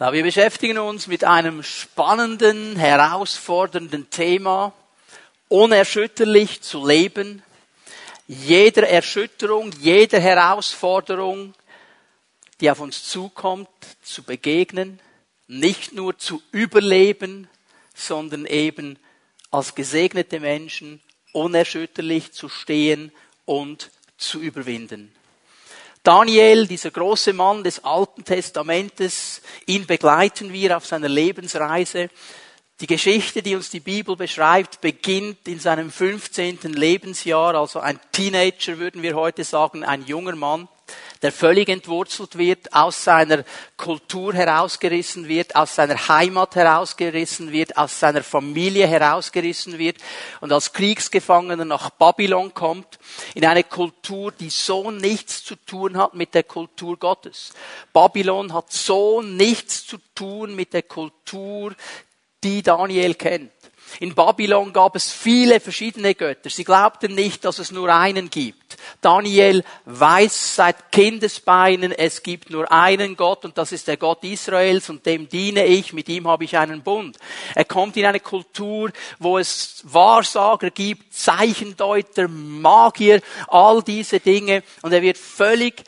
Ja, wir beschäftigen uns mit einem spannenden, herausfordernden Thema, unerschütterlich zu leben, jeder Erschütterung, jeder Herausforderung, die auf uns zukommt, zu begegnen, nicht nur zu überleben, sondern eben als gesegnete Menschen unerschütterlich zu stehen und zu überwinden. Daniel, dieser große Mann des Alten Testamentes, ihn begleiten wir auf seiner Lebensreise. Die Geschichte, die uns die Bibel beschreibt, beginnt in seinem 15. Lebensjahr, also ein Teenager würden wir heute sagen, ein junger Mann der völlig entwurzelt wird, aus seiner Kultur herausgerissen wird, aus seiner Heimat herausgerissen wird, aus seiner Familie herausgerissen wird und als Kriegsgefangener nach Babylon kommt, in eine Kultur, die so nichts zu tun hat mit der Kultur Gottes. Babylon hat so nichts zu tun mit der Kultur, die Daniel kennt. In Babylon gab es viele verschiedene Götter. Sie glaubten nicht, dass es nur einen gibt. Daniel weiß seit Kindesbeinen, es gibt nur einen Gott und das ist der Gott Israels und dem diene ich, mit ihm habe ich einen Bund. Er kommt in eine Kultur, wo es Wahrsager gibt, Zeichendeuter, Magier, all diese Dinge und er wird völlig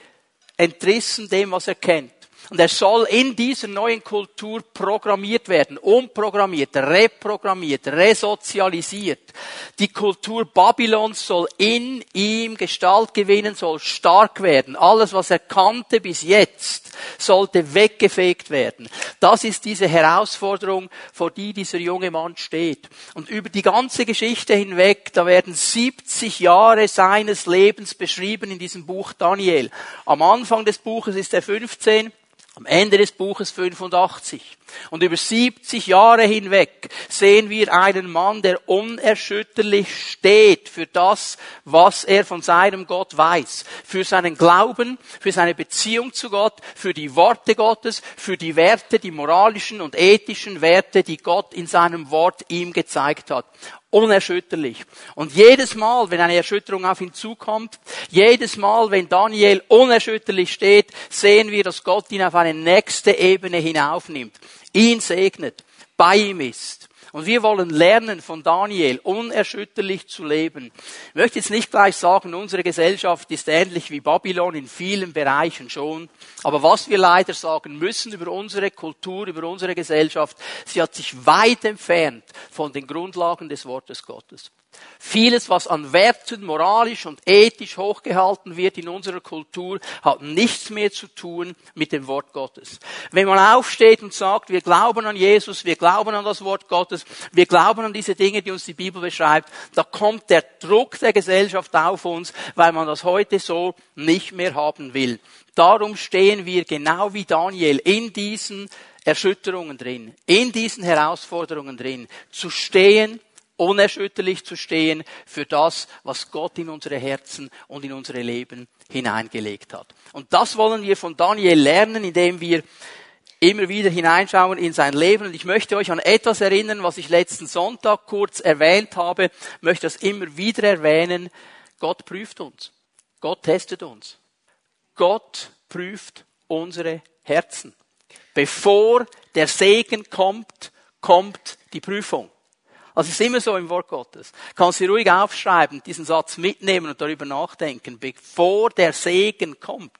entrissen dem, was er kennt. Und er soll in dieser neuen Kultur programmiert werden, umprogrammiert, reprogrammiert, resozialisiert. Die Kultur Babylons soll in ihm Gestalt gewinnen, soll stark werden. Alles, was er kannte bis jetzt, sollte weggefegt werden. Das ist diese Herausforderung, vor die dieser junge Mann steht. Und über die ganze Geschichte hinweg, da werden 70 Jahre seines Lebens beschrieben in diesem Buch Daniel. Am Anfang des Buches ist er 15, am Ende des Buches 85. Und über 70 Jahre hinweg sehen wir einen Mann, der unerschütterlich steht für das, was er von seinem Gott weiß. Für seinen Glauben, für seine Beziehung zu Gott, für die Worte Gottes, für die Werte, die moralischen und ethischen Werte, die Gott in seinem Wort ihm gezeigt hat unerschütterlich. Und jedes Mal, wenn eine Erschütterung auf ihn zukommt, jedes Mal, wenn Daniel unerschütterlich steht, sehen wir, dass Gott ihn auf eine nächste Ebene hinaufnimmt, ihn segnet, bei ihm ist. Und wir wollen lernen von Daniel, unerschütterlich zu leben. Ich möchte jetzt nicht gleich sagen, unsere Gesellschaft ist ähnlich wie Babylon in vielen Bereichen schon. Aber was wir leider sagen müssen über unsere Kultur, über unsere Gesellschaft, sie hat sich weit entfernt von den Grundlagen des Wortes Gottes. Vieles, was an Werten moralisch und ethisch hochgehalten wird in unserer Kultur, hat nichts mehr zu tun mit dem Wort Gottes. Wenn man aufsteht und sagt, wir glauben an Jesus, wir glauben an das Wort Gottes, wir glauben an diese Dinge, die uns die Bibel beschreibt, da kommt der Druck der Gesellschaft auf uns, weil man das heute so nicht mehr haben will. Darum stehen wir genau wie Daniel in diesen Erschütterungen drin, in diesen Herausforderungen drin, zu stehen unerschütterlich zu stehen für das, was Gott in unsere Herzen und in unsere Leben hineingelegt hat. Und das wollen wir von Daniel lernen, indem wir immer wieder hineinschauen in sein Leben. Und ich möchte euch an etwas erinnern, was ich letzten Sonntag kurz erwähnt habe, ich möchte das immer wieder erwähnen. Gott prüft uns. Gott testet uns. Gott prüft unsere Herzen. Bevor der Segen kommt, kommt die Prüfung. Also es ist immer so im Wort Gottes. Kannst du ruhig aufschreiben, diesen Satz mitnehmen und darüber nachdenken. Bevor der Segen kommt,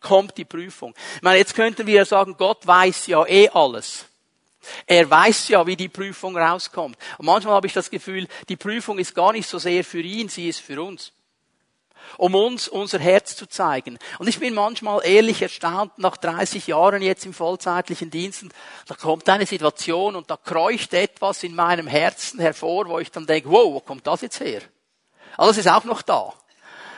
kommt die Prüfung. Ich meine, jetzt könnten wir sagen, Gott weiß ja eh alles. Er weiß ja, wie die Prüfung rauskommt. Und manchmal habe ich das Gefühl, die Prüfung ist gar nicht so sehr für ihn, sie ist für uns um uns unser Herz zu zeigen. Und ich bin manchmal ehrlich erstaunt, nach 30 Jahren jetzt im vollzeitlichen Diensten, da kommt eine Situation und da kreucht etwas in meinem Herzen hervor, wo ich dann denke, wow, wo kommt das jetzt her? Alles ist auch noch da.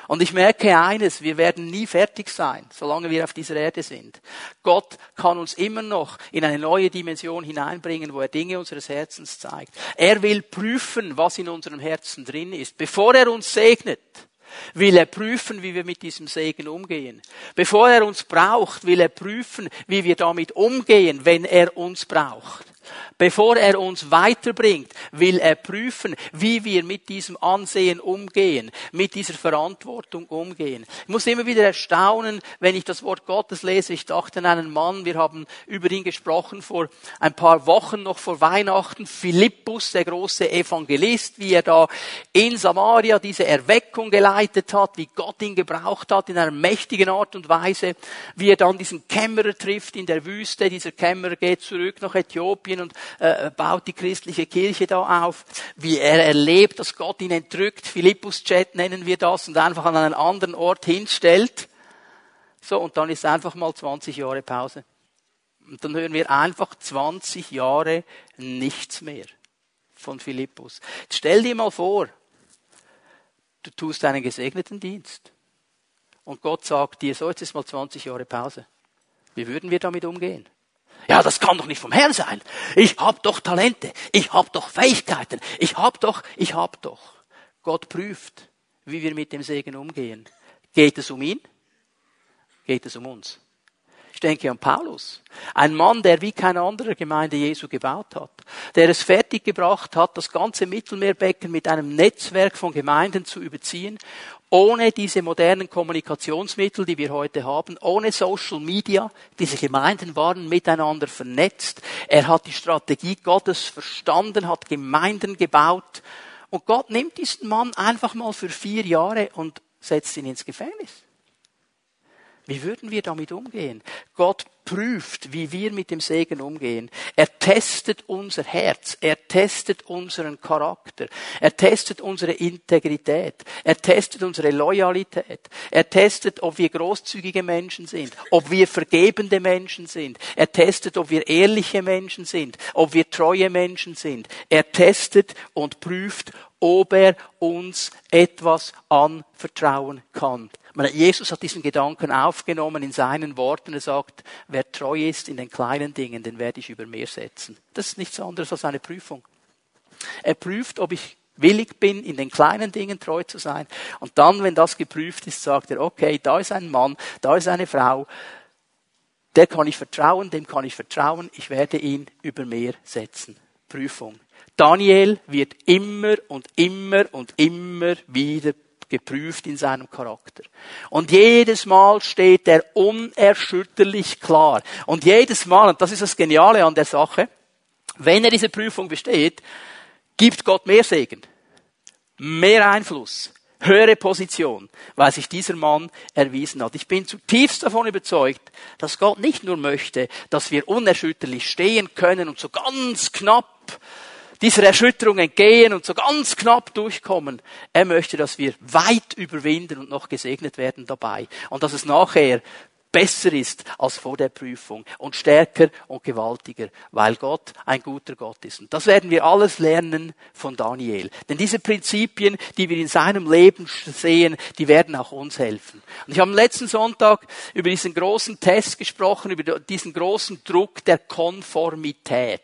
Und ich merke eines, wir werden nie fertig sein, solange wir auf dieser Erde sind. Gott kann uns immer noch in eine neue Dimension hineinbringen, wo er Dinge unseres Herzens zeigt. Er will prüfen, was in unserem Herzen drin ist, bevor er uns segnet will er prüfen, wie wir mit diesem Segen umgehen. Bevor er uns braucht, will er prüfen, wie wir damit umgehen, wenn er uns braucht. Bevor er uns weiterbringt, will er prüfen, wie wir mit diesem Ansehen umgehen, mit dieser Verantwortung umgehen. Ich muss immer wieder erstaunen, wenn ich das Wort Gottes lese. Ich dachte an einen Mann, wir haben über ihn gesprochen vor ein paar Wochen noch vor Weihnachten, Philippus, der große Evangelist, wie er da in Samaria diese Erweckung geleitet hat, wie Gott ihn gebraucht hat in einer mächtigen Art und Weise, wie er dann diesen Kämmerer trifft in der Wüste. Dieser Kämmerer geht zurück nach Äthiopien und äh, baut die christliche Kirche da auf, wie er erlebt, dass Gott ihn entrückt, Philippus-Chat nennen wir das, und einfach an einen anderen Ort hinstellt. So, und dann ist einfach mal 20 Jahre Pause. Und dann hören wir einfach 20 Jahre nichts mehr von Philippus. Jetzt stell dir mal vor, du tust einen gesegneten Dienst. Und Gott sagt dir, so jetzt ist mal 20 Jahre Pause. Wie würden wir damit umgehen? Ja, das kann doch nicht vom Herrn sein. Ich hab doch Talente, ich hab doch Fähigkeiten, ich hab doch, ich hab doch. Gott prüft, wie wir mit dem Segen umgehen. Geht es um ihn? Geht es um uns? Ich denke an Paulus. Ein Mann, der wie kein anderer Gemeinde Jesu gebaut hat. Der es fertiggebracht hat, das ganze Mittelmeerbecken mit einem Netzwerk von Gemeinden zu überziehen ohne diese modernen Kommunikationsmittel, die wir heute haben, ohne Social Media, diese Gemeinden waren miteinander vernetzt. Er hat die Strategie Gottes verstanden, hat Gemeinden gebaut. Und Gott nimmt diesen Mann einfach mal für vier Jahre und setzt ihn ins Gefängnis. Wie würden wir damit umgehen? Gott prüft, wie wir mit dem Segen umgehen. Er testet unser Herz. Er testet unseren Charakter. Er testet unsere Integrität. Er testet unsere Loyalität. Er testet, ob wir großzügige Menschen sind, ob wir vergebende Menschen sind. Er testet, ob wir ehrliche Menschen sind, ob wir treue Menschen sind. Er testet und prüft, ob er uns etwas anvertrauen kann. Jesus hat diesen Gedanken aufgenommen in seinen Worten. Er sagt, wer treu ist in den kleinen Dingen, den werde ich über mehr setzen. Das ist nichts anderes als eine Prüfung. Er prüft, ob ich willig bin, in den kleinen Dingen treu zu sein. Und dann, wenn das geprüft ist, sagt er, okay, da ist ein Mann, da ist eine Frau, der kann ich vertrauen, dem kann ich vertrauen, ich werde ihn über mehr setzen. Prüfung. Daniel wird immer und immer und immer wieder geprüft in seinem Charakter. Und jedes Mal steht er unerschütterlich klar. Und jedes Mal, und das ist das Geniale an der Sache, wenn er diese Prüfung besteht, gibt Gott mehr Segen, mehr Einfluss, höhere Position, weil sich dieser Mann erwiesen hat. Ich bin zutiefst davon überzeugt, dass Gott nicht nur möchte, dass wir unerschütterlich stehen können und so ganz knapp dieser Erschütterung entgehen und so ganz knapp durchkommen. Er möchte, dass wir weit überwinden und noch gesegnet werden dabei. Und dass es nachher besser ist als vor der Prüfung und stärker und gewaltiger, weil Gott ein guter Gott ist. Und das werden wir alles lernen von Daniel. Denn diese Prinzipien, die wir in seinem Leben sehen, die werden auch uns helfen. Und ich habe am letzten Sonntag über diesen großen Test gesprochen, über diesen großen Druck der Konformität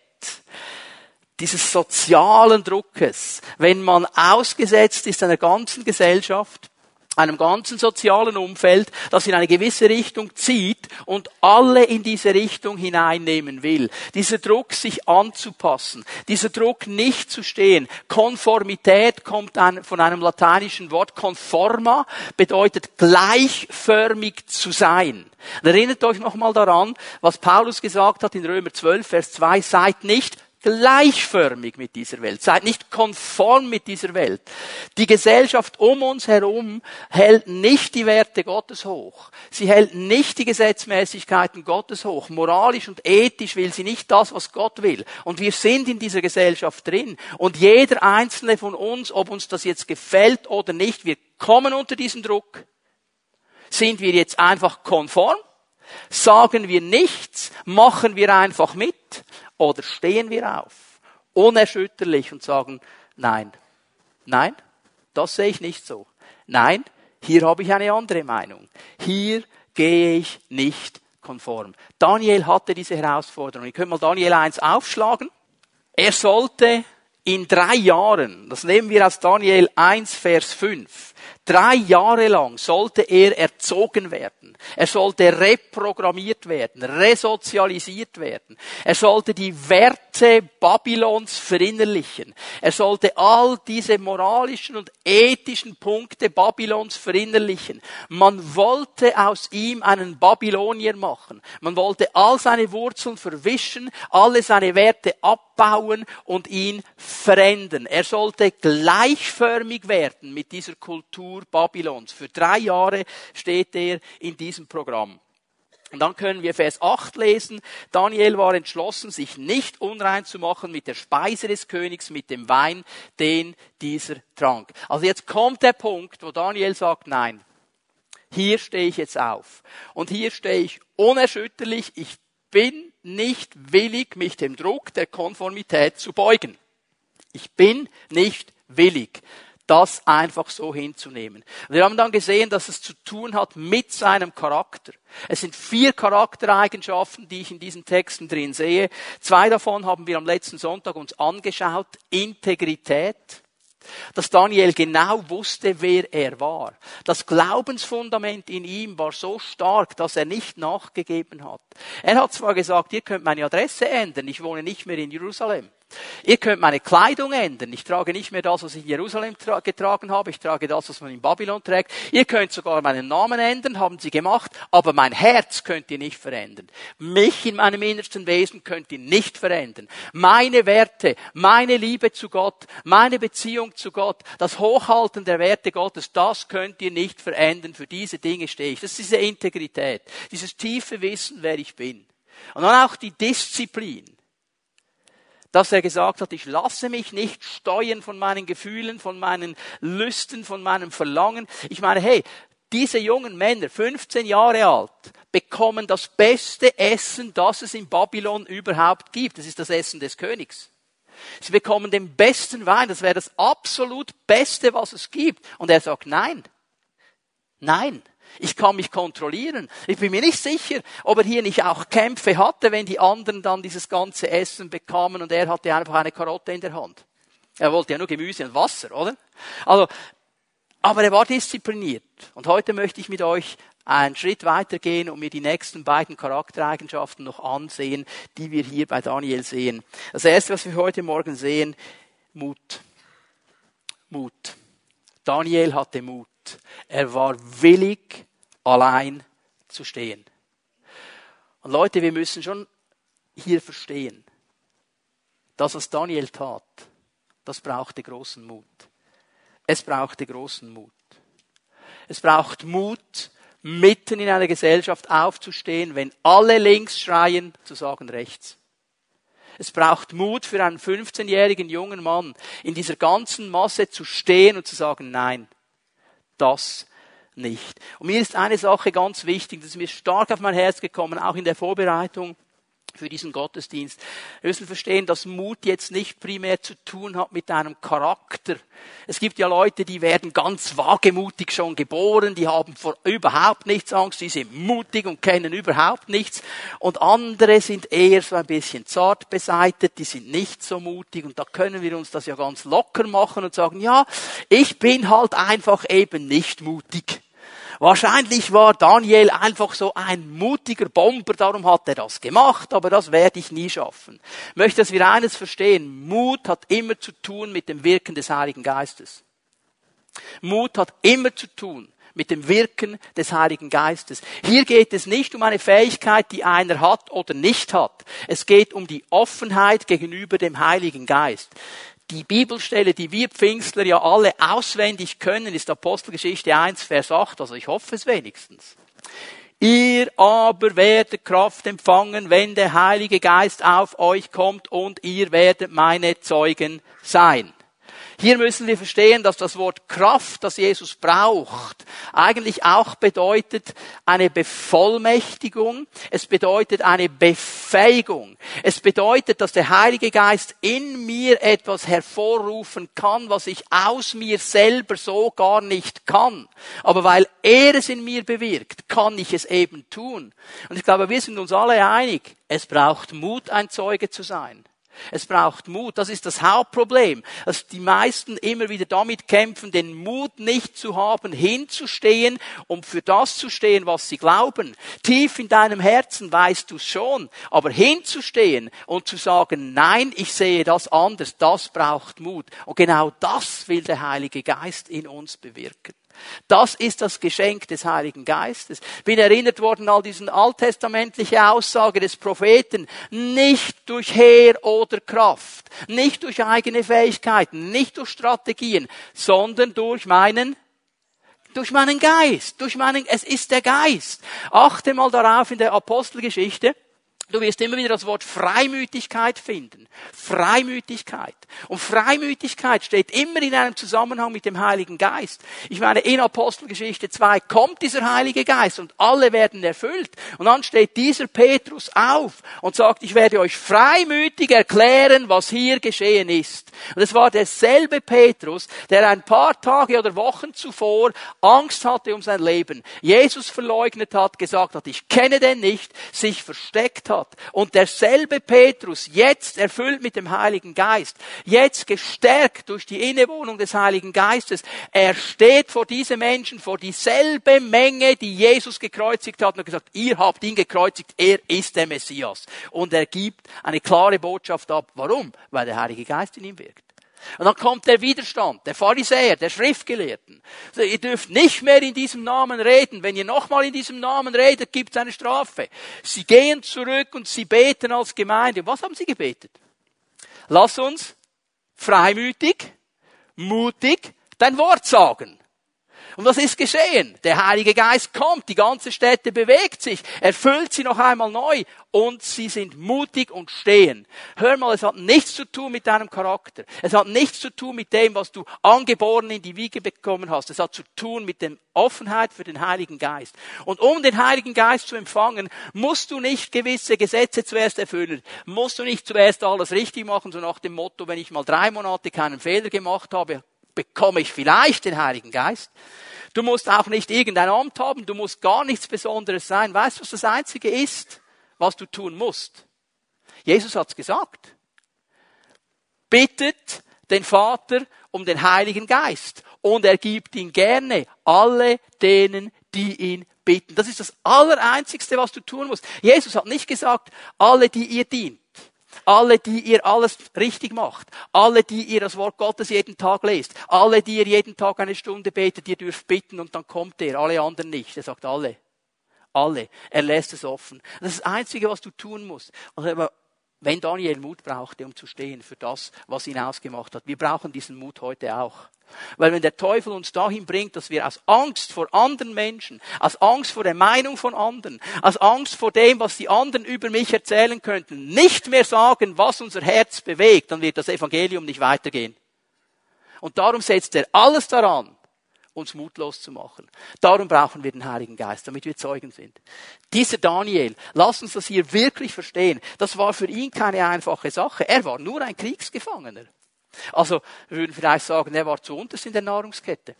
dieses sozialen Druckes, wenn man ausgesetzt ist einer ganzen Gesellschaft, einem ganzen sozialen Umfeld, das in eine gewisse Richtung zieht und alle in diese Richtung hineinnehmen will. Dieser Druck, sich anzupassen, dieser Druck, nicht zu stehen. Konformität kommt von einem lateinischen Wort. Conforma bedeutet gleichförmig zu sein. erinnert euch nochmal daran, was Paulus gesagt hat in Römer 12, Vers 2, seid nicht gleichförmig mit dieser Welt, seid nicht konform mit dieser Welt. Die Gesellschaft um uns herum hält nicht die Werte Gottes hoch. Sie hält nicht die Gesetzmäßigkeiten Gottes hoch. Moralisch und ethisch will sie nicht das, was Gott will. Und wir sind in dieser Gesellschaft drin. Und jeder einzelne von uns, ob uns das jetzt gefällt oder nicht, wir kommen unter diesen Druck. Sind wir jetzt einfach konform? Sagen wir nichts? Machen wir einfach mit? Oder stehen wir auf, unerschütterlich und sagen, nein, nein, das sehe ich nicht so. Nein, hier habe ich eine andere Meinung. Hier gehe ich nicht konform. Daniel hatte diese Herausforderung. Ich könnte mal Daniel 1 aufschlagen. Er sollte in drei Jahren, das nehmen wir aus Daniel 1, Vers 5, Drei Jahre lang sollte er erzogen werden. Er sollte reprogrammiert werden, resozialisiert werden. Er sollte die Werte Babylons verinnerlichen. Er sollte all diese moralischen und ethischen Punkte Babylons verinnerlichen. Man wollte aus ihm einen Babylonier machen. Man wollte all seine Wurzeln verwischen, alle seine Werte abbauen und ihn verändern. Er sollte gleichförmig werden mit dieser Kultur Babylons. Für drei Jahre steht er in diesem Programm. Und dann können wir Vers 8 lesen. Daniel war entschlossen, sich nicht unrein zu machen mit der Speise des Königs, mit dem Wein, den dieser trank. Also jetzt kommt der Punkt, wo Daniel sagt, nein, hier stehe ich jetzt auf. Und hier stehe ich unerschütterlich. Ich bin nicht willig, mich dem Druck der Konformität zu beugen. Ich bin nicht willig das einfach so hinzunehmen. Wir haben dann gesehen, dass es zu tun hat mit seinem Charakter. Es sind vier Charaktereigenschaften, die ich in diesen Texten drin sehe. Zwei davon haben wir am letzten Sonntag uns angeschaut. Integrität. Dass Daniel genau wusste, wer er war. Das Glaubensfundament in ihm war so stark, dass er nicht nachgegeben hat. Er hat zwar gesagt, ihr könnt meine Adresse ändern, ich wohne nicht mehr in Jerusalem. Ihr könnt meine Kleidung ändern. Ich trage nicht mehr das, was ich in Jerusalem getragen habe. Ich trage das, was man in Babylon trägt. Ihr könnt sogar meinen Namen ändern, haben sie gemacht. Aber mein Herz könnt ihr nicht verändern. Mich in meinem innersten Wesen könnt ihr nicht verändern. Meine Werte, meine Liebe zu Gott, meine Beziehung zu Gott, das Hochhalten der Werte Gottes, das könnt ihr nicht verändern. Für diese Dinge stehe ich. Das ist diese Integrität. Dieses tiefe Wissen, wer ich bin. Und dann auch die Disziplin dass er gesagt hat, ich lasse mich nicht steuern von meinen Gefühlen, von meinen Lüsten, von meinem Verlangen. Ich meine, hey, diese jungen Männer, 15 Jahre alt, bekommen das beste Essen, das es in Babylon überhaupt gibt. Das ist das Essen des Königs. Sie bekommen den besten Wein, das wäre das absolut Beste, was es gibt. Und er sagt, nein, nein, ich kann mich kontrollieren. Ich bin mir nicht sicher, ob er hier nicht auch Kämpfe hatte, wenn die anderen dann dieses ganze Essen bekamen und er hatte einfach eine Karotte in der Hand. Er wollte ja nur Gemüse und Wasser, oder? Also, aber er war diszipliniert. Und heute möchte ich mit euch einen Schritt weitergehen und mir die nächsten beiden Charaktereigenschaften noch ansehen, die wir hier bei Daniel sehen. Das erste, was wir heute Morgen sehen, Mut. Mut. Daniel hatte Mut. Er war willig, allein zu stehen. Und Leute, wir müssen schon hier verstehen, das, was Daniel tat, das brauchte großen Mut. Es brauchte großen Mut. Es braucht Mut, mitten in einer Gesellschaft aufzustehen, wenn alle links schreien, zu sagen rechts. Es braucht Mut für einen 15-jährigen jungen Mann, in dieser ganzen Masse zu stehen und zu sagen, nein, das nicht. Und mir ist eine Sache ganz wichtig, das ist mir stark auf mein Herz gekommen, auch in der Vorbereitung für diesen Gottesdienst. Wir müssen verstehen, dass Mut jetzt nicht primär zu tun hat mit einem Charakter. Es gibt ja Leute, die werden ganz wagemutig schon geboren, die haben vor überhaupt nichts Angst, die sind mutig und kennen überhaupt nichts. Und andere sind eher so ein bisschen zart beseitet, die sind nicht so mutig und da können wir uns das ja ganz locker machen und sagen, ja, ich bin halt einfach eben nicht mutig. Wahrscheinlich war Daniel einfach so ein mutiger Bomber, darum hat er das gemacht, aber das werde ich nie schaffen. Ich möchte, dass wir eines verstehen. Mut hat immer zu tun mit dem Wirken des Heiligen Geistes. Mut hat immer zu tun mit dem Wirken des Heiligen Geistes. Hier geht es nicht um eine Fähigkeit, die einer hat oder nicht hat. Es geht um die Offenheit gegenüber dem Heiligen Geist. Die Bibelstelle, die wir Pfingstler ja alle auswendig können, ist Apostelgeschichte 1, Vers 8, also ich hoffe es wenigstens. Ihr aber werdet Kraft empfangen, wenn der Heilige Geist auf euch kommt und ihr werdet meine Zeugen sein. Hier müssen wir verstehen, dass das Wort Kraft, das Jesus braucht, eigentlich auch bedeutet eine Bevollmächtigung. Es bedeutet eine Befähigung. Es bedeutet, dass der Heilige Geist in mir etwas hervorrufen kann, was ich aus mir selber so gar nicht kann. Aber weil er es in mir bewirkt, kann ich es eben tun. Und ich glaube, wir sind uns alle einig, es braucht Mut, ein Zeuge zu sein. Es braucht Mut. Das ist das Hauptproblem, dass die meisten immer wieder damit kämpfen, den Mut nicht zu haben, hinzustehen, um für das zu stehen, was sie glauben. Tief in deinem Herzen weißt du schon, aber hinzustehen und zu sagen, nein, ich sehe das anders, das braucht Mut. Und genau das will der Heilige Geist in uns bewirken. Das ist das Geschenk des Heiligen Geistes. Bin erinnert worden an diesen alttestamentliche Aussage des Propheten. Nicht durch Heer oder Kraft, nicht durch eigene Fähigkeiten, nicht durch Strategien, sondern durch meinen durch meinen Geist, durch meinen, es ist der Geist. Achte mal darauf in der Apostelgeschichte. Du wirst immer wieder das Wort Freimütigkeit finden. Freimütigkeit. Und Freimütigkeit steht immer in einem Zusammenhang mit dem Heiligen Geist. Ich meine, in Apostelgeschichte 2 kommt dieser Heilige Geist und alle werden erfüllt. Und dann steht dieser Petrus auf und sagt, ich werde euch freimütig erklären, was hier geschehen ist. Und es war derselbe Petrus, der ein paar Tage oder Wochen zuvor Angst hatte um sein Leben. Jesus verleugnet hat, gesagt hat, ich kenne den nicht, sich versteckt hat hat. Und derselbe Petrus, jetzt erfüllt mit dem Heiligen Geist, jetzt gestärkt durch die Innewohnung des Heiligen Geistes, er steht vor diese Menschen, vor dieselbe Menge, die Jesus gekreuzigt hat und gesagt, ihr habt ihn gekreuzigt, er ist der Messias. Und er gibt eine klare Botschaft ab. Warum? Weil der Heilige Geist in ihm wirkt. Und dann kommt der Widerstand, der Pharisäer, der Schriftgelehrten. Also, ihr dürft nicht mehr in diesem Namen reden. Wenn ihr nochmal in diesem Namen redet, gibt es eine Strafe. Sie gehen zurück und sie beten als Gemeinde. Was haben sie gebetet? Lass uns freimütig, mutig dein Wort sagen. Und was ist geschehen? Der Heilige Geist kommt, die ganze Stätte bewegt sich, erfüllt sie noch einmal neu und sie sind mutig und stehen. Hör mal, es hat nichts zu tun mit deinem Charakter. Es hat nichts zu tun mit dem, was du angeboren in die Wiege bekommen hast. Es hat zu tun mit der Offenheit für den Heiligen Geist. Und um den Heiligen Geist zu empfangen, musst du nicht gewisse Gesetze zuerst erfüllen. Musst du nicht zuerst alles richtig machen, so nach dem Motto, wenn ich mal drei Monate keinen Fehler gemacht habe, bekomme ich vielleicht den Heiligen Geist. Du musst auch nicht irgendein Amt haben, du musst gar nichts Besonderes sein. Weißt du, was das Einzige ist, was du tun musst? Jesus hat's gesagt. Bittet den Vater um den Heiligen Geist und er gibt ihn gerne alle denen, die ihn bitten. Das ist das Allereinzigste, was du tun musst. Jesus hat nicht gesagt, alle, die ihr dient. Alle, die ihr alles richtig macht. Alle, die ihr das Wort Gottes jeden Tag lest. Alle, die ihr jeden Tag eine Stunde betet, ihr dürft bitten und dann kommt er. Alle anderen nicht. Er sagt alle. Alle. Er lässt es offen. Das ist das Einzige, was du tun musst. Wenn Daniel Mut brauchte, um zu stehen für das, was ihn ausgemacht hat. Wir brauchen diesen Mut heute auch. Weil wenn der Teufel uns dahin bringt, dass wir aus Angst vor anderen Menschen, aus Angst vor der Meinung von anderen, aus Angst vor dem, was die anderen über mich erzählen könnten, nicht mehr sagen, was unser Herz bewegt, dann wird das Evangelium nicht weitergehen. Und darum setzt er alles daran, uns mutlos zu machen. Darum brauchen wir den Heiligen Geist, damit wir Zeugen sind. Dieser Daniel, lass uns das hier wirklich verstehen. Das war für ihn keine einfache Sache. Er war nur ein Kriegsgefangener. Also, wir würden vielleicht sagen, er war zu unterst in der Nahrungskette.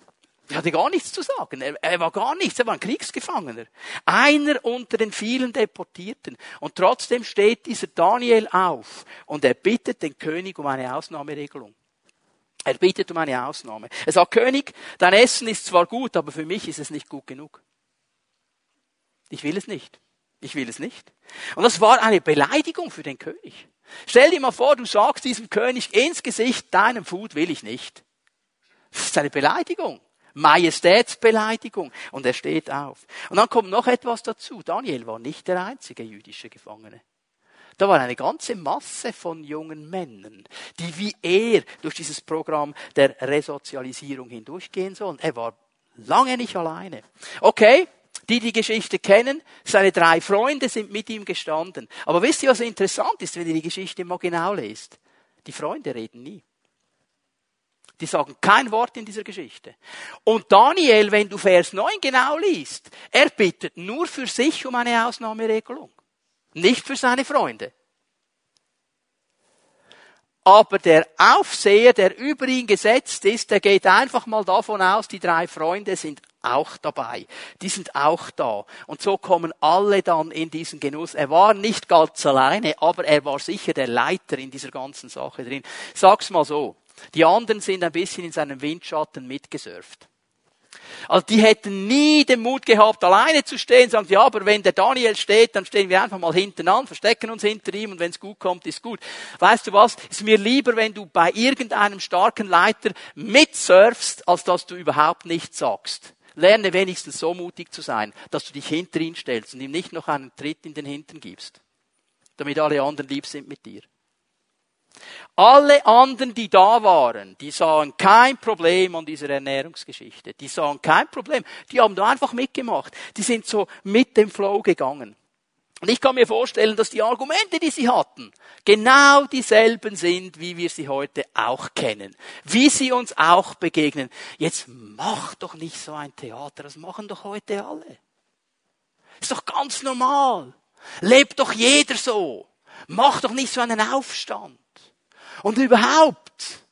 Er hatte gar nichts zu sagen. Er, er, war gar nichts. Er war ein Kriegsgefangener. Einer unter den vielen Deportierten. Und trotzdem steht dieser Daniel auf und er bittet den König um eine Ausnahmeregelung. Er bittet um eine Ausnahme. Er sagt, König, dein Essen ist zwar gut, aber für mich ist es nicht gut genug. Ich will es nicht. Ich will es nicht. Und das war eine Beleidigung für den König. Stell dir mal vor, du sagst diesem König ins Gesicht, deinem Food will ich nicht. Das ist eine Beleidigung. Majestätsbeleidigung. Und er steht auf. Und dann kommt noch etwas dazu. Daniel war nicht der einzige jüdische Gefangene. Da war eine ganze Masse von jungen Männern, die wie er durch dieses Programm der Resozialisierung hindurchgehen sollen. Er war lange nicht alleine. Okay, die die Geschichte kennen, seine drei Freunde sind mit ihm gestanden. Aber wisst ihr, was interessant ist, wenn ihr die Geschichte mal genau lest? Die Freunde reden nie. Die sagen kein Wort in dieser Geschichte. Und Daniel, wenn du Vers 9 genau liest, er bittet nur für sich um eine Ausnahmeregelung. Nicht für seine Freunde. Aber der Aufseher, der über ihn gesetzt ist, der geht einfach mal davon aus, die drei Freunde sind auch dabei. Die sind auch da. Und so kommen alle dann in diesen Genuss. Er war nicht ganz alleine, aber er war sicher der Leiter in dieser ganzen Sache drin. Sag's mal so. Die anderen sind ein bisschen in seinem Windschatten mitgesurft. Also die hätten nie den Mut gehabt, alleine zu stehen, sagen, ja, aber wenn der Daniel steht, dann stehen wir einfach mal hinten an, verstecken uns hinter ihm und wenn es gut kommt, ist gut. Weißt du was? Ist mir lieber, wenn du bei irgendeinem starken Leiter mitsurfst, als dass du überhaupt nichts sagst. Lerne wenigstens so mutig zu sein, dass du dich hinter ihn stellst und ihm nicht noch einen Tritt in den Hintern gibst, damit alle anderen lieb sind mit dir. Alle anderen, die da waren, die sahen kein Problem an dieser Ernährungsgeschichte. Die sahen kein Problem. Die haben da einfach mitgemacht. Die sind so mit dem Flow gegangen. Und ich kann mir vorstellen, dass die Argumente, die sie hatten, genau dieselben sind, wie wir sie heute auch kennen. Wie sie uns auch begegnen. Jetzt mach doch nicht so ein Theater, das machen doch heute alle. Ist doch ganz normal. Lebt doch jeder so. Mach doch nicht so einen Aufstand. Und überhaupt,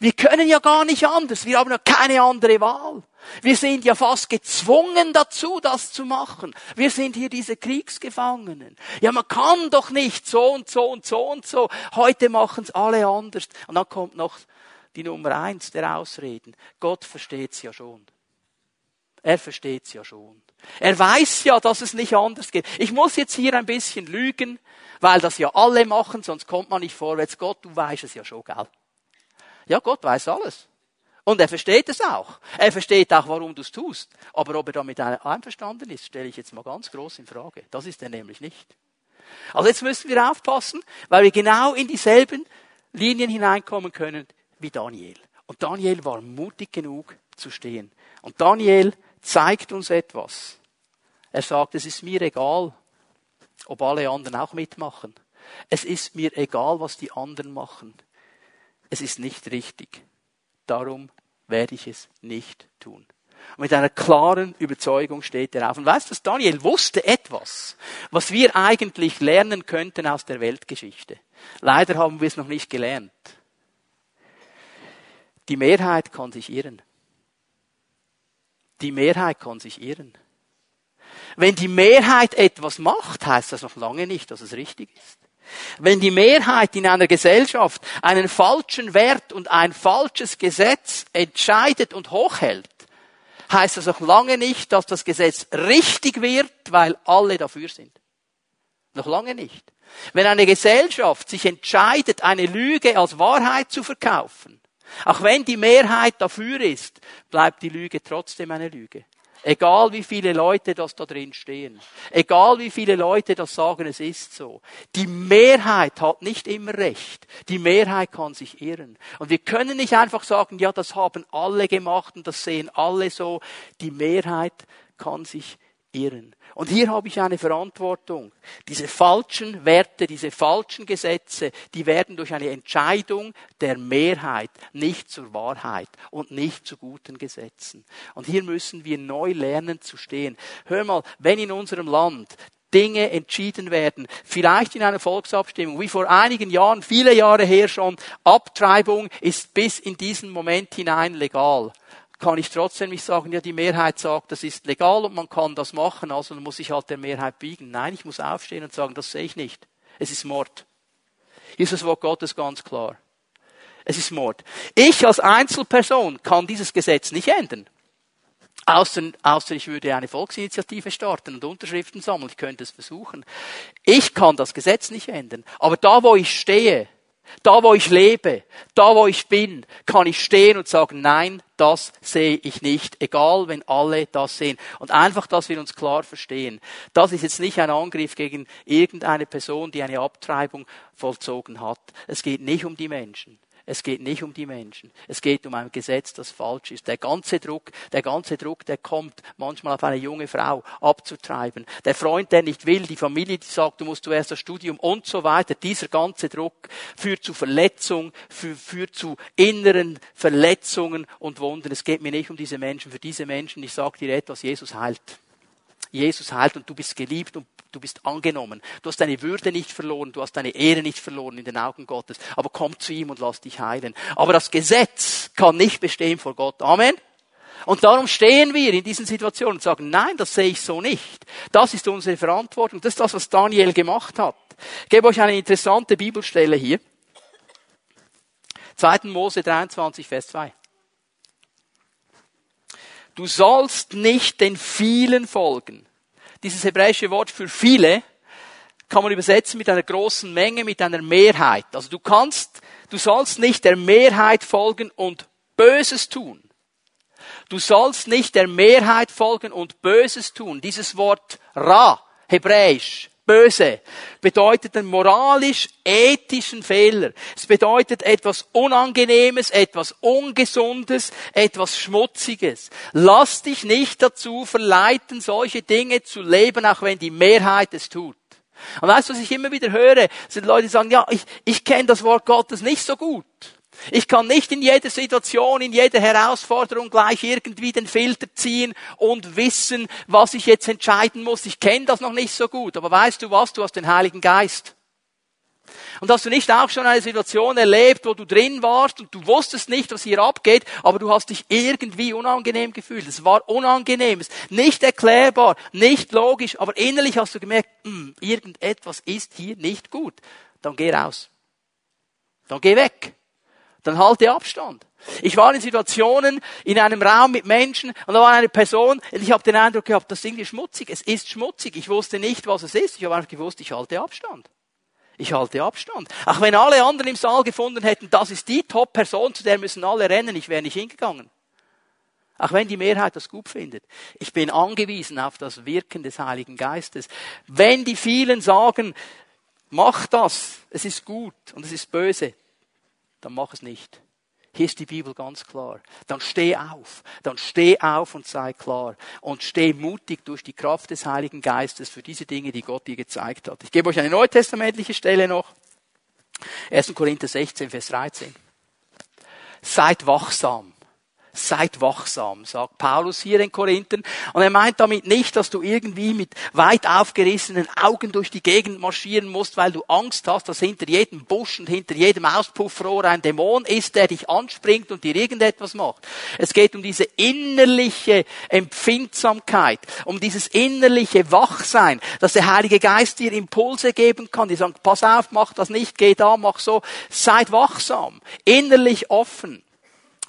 wir können ja gar nicht anders. Wir haben ja keine andere Wahl. Wir sind ja fast gezwungen dazu, das zu machen. Wir sind hier diese Kriegsgefangenen. Ja, man kann doch nicht so und so und so und so. Heute machen es alle anders. Und dann kommt noch die Nummer eins der Ausreden. Gott versteht's ja schon. Er versteht's ja schon. Er weiß ja, dass es nicht anders geht. Ich muss jetzt hier ein bisschen lügen, weil das ja alle machen, sonst kommt man nicht vorwärts. Gott, du weißt es ja schon, gell? Ja, Gott weiß alles. Und er versteht es auch. Er versteht auch, warum du es tust. Aber ob er damit einverstanden ist, stelle ich jetzt mal ganz groß in Frage. Das ist er nämlich nicht. Also jetzt müssen wir aufpassen, weil wir genau in dieselben Linien hineinkommen können wie Daniel. Und Daniel war mutig genug zu stehen. Und Daniel zeigt uns etwas. Er sagt, es ist mir egal, ob alle anderen auch mitmachen. Es ist mir egal, was die anderen machen. Es ist nicht richtig. Darum werde ich es nicht tun. Und mit einer klaren Überzeugung steht er auf. Und weißt du, Daniel wusste etwas, was wir eigentlich lernen könnten aus der Weltgeschichte. Leider haben wir es noch nicht gelernt. Die Mehrheit kann sich irren. Die Mehrheit kann sich irren. Wenn die Mehrheit etwas macht, heißt das noch lange nicht, dass es richtig ist. Wenn die Mehrheit in einer Gesellschaft einen falschen Wert und ein falsches Gesetz entscheidet und hochhält, heißt das noch lange nicht, dass das Gesetz richtig wird, weil alle dafür sind. Noch lange nicht. Wenn eine Gesellschaft sich entscheidet, eine Lüge als Wahrheit zu verkaufen, auch wenn die Mehrheit dafür ist, bleibt die Lüge trotzdem eine Lüge. Egal wie viele Leute das da drin stehen. Egal wie viele Leute das sagen, es ist so. Die Mehrheit hat nicht immer recht. Die Mehrheit kann sich irren. Und wir können nicht einfach sagen, ja, das haben alle gemacht und das sehen alle so. Die Mehrheit kann sich irren. Und hier habe ich eine Verantwortung. Diese falschen Werte, diese falschen Gesetze, die werden durch eine Entscheidung der Mehrheit nicht zur Wahrheit und nicht zu guten Gesetzen. Und hier müssen wir neu lernen zu stehen. Hör mal, wenn in unserem Land Dinge entschieden werden, vielleicht in einer Volksabstimmung, wie vor einigen Jahren, viele Jahre her schon, Abtreibung ist bis in diesen Moment hinein legal kann ich trotzdem nicht sagen, ja, die Mehrheit sagt, das ist legal und man kann das machen, also muss ich halt der Mehrheit biegen. Nein, ich muss aufstehen und sagen, das sehe ich nicht. Es ist Mord. Hier ist das Wort Gottes ganz klar. Es ist Mord. Ich als Einzelperson kann dieses Gesetz nicht ändern. Außer, außer ich würde eine Volksinitiative starten und Unterschriften sammeln. Ich könnte es versuchen. Ich kann das Gesetz nicht ändern. Aber da, wo ich stehe, da, wo ich lebe, da, wo ich bin, kann ich stehen und sagen, nein, das sehe ich nicht, egal wenn alle das sehen. Und einfach, dass wir uns klar verstehen. Das ist jetzt nicht ein Angriff gegen irgendeine Person, die eine Abtreibung vollzogen hat. Es geht nicht um die Menschen. Es geht nicht um die Menschen. Es geht um ein Gesetz, das falsch ist. Der ganze Druck, der ganze Druck, der kommt manchmal auf eine junge Frau abzutreiben. Der Freund, der nicht will, die Familie, die sagt, du musst zuerst das Studium und so weiter. Dieser ganze Druck führt zu Verletzung, führt zu inneren Verletzungen und Wunden. Es geht mir nicht um diese Menschen. Für diese Menschen, ich sage dir etwas, Jesus heilt. Jesus heilt und du bist geliebt und du bist angenommen. Du hast deine Würde nicht verloren, du hast deine Ehre nicht verloren in den Augen Gottes. Aber komm zu ihm und lass dich heilen. Aber das Gesetz kann nicht bestehen vor Gott. Amen. Und darum stehen wir in diesen Situationen und sagen, nein, das sehe ich so nicht. Das ist unsere Verantwortung. Das ist das, was Daniel gemacht hat. Ich gebe euch eine interessante Bibelstelle hier. 2. Mose 23, Vers 2. Du sollst nicht den vielen folgen. Dieses hebräische Wort für viele kann man übersetzen mit einer großen Menge, mit einer Mehrheit. Also du kannst, du sollst nicht der Mehrheit folgen und Böses tun. Du sollst nicht der Mehrheit folgen und Böses tun. Dieses Wort Ra, hebräisch, böse, bedeutet einen moralisch-ethischen Fehler. Es bedeutet etwas Unangenehmes, etwas Ungesundes, etwas Schmutziges. Lass dich nicht dazu verleiten, solche Dinge zu leben, auch wenn die Mehrheit es tut. Und weißt du, was ich immer wieder höre, sind Leute, die sagen, ja, ich, ich kenne das Wort Gottes nicht so gut. Ich kann nicht in jeder Situation, in jeder Herausforderung gleich irgendwie den Filter ziehen und wissen, was ich jetzt entscheiden muss. Ich kenne das noch nicht so gut. Aber weißt du was? Du hast den Heiligen Geist. Und hast du nicht auch schon eine Situation erlebt, wo du drin warst und du wusstest nicht, was hier abgeht, aber du hast dich irgendwie unangenehm gefühlt. Es war unangenehm, nicht erklärbar, nicht logisch, aber innerlich hast du gemerkt, hm, irgendetwas ist hier nicht gut. Dann geh raus. Dann geh weg dann halte Abstand. Ich war in Situationen in einem Raum mit Menschen und da war eine Person und ich habe den Eindruck gehabt, das ist irgendwie schmutzig. Es ist schmutzig. Ich wusste nicht, was es ist. Ich habe einfach gewusst, ich halte Abstand. Ich halte Abstand. Auch wenn alle anderen im Saal gefunden hätten, das ist die Top-Person, zu der müssen alle rennen, ich wäre nicht hingegangen. Auch wenn die Mehrheit das gut findet. Ich bin angewiesen auf das Wirken des Heiligen Geistes. Wenn die vielen sagen, mach das, es ist gut und es ist böse, dann mach es nicht. Hier ist die Bibel ganz klar. Dann steh auf. Dann steh auf und sei klar. Und steh mutig durch die Kraft des Heiligen Geistes für diese Dinge, die Gott dir gezeigt hat. Ich gebe euch eine neutestamentliche Stelle noch. 1. Korinther 16, Vers 13. Seid wachsam. Seid wachsam, sagt Paulus hier in Korinthen. Und er meint damit nicht, dass du irgendwie mit weit aufgerissenen Augen durch die Gegend marschieren musst, weil du Angst hast, dass hinter jedem Busch und hinter jedem Auspuffrohr ein Dämon ist, der dich anspringt und dir irgendetwas macht. Es geht um diese innerliche Empfindsamkeit, um dieses innerliche Wachsein, dass der Heilige Geist dir Impulse geben kann, die sagen, pass auf, mach das nicht, geh da, mach so. Seid wachsam, innerlich offen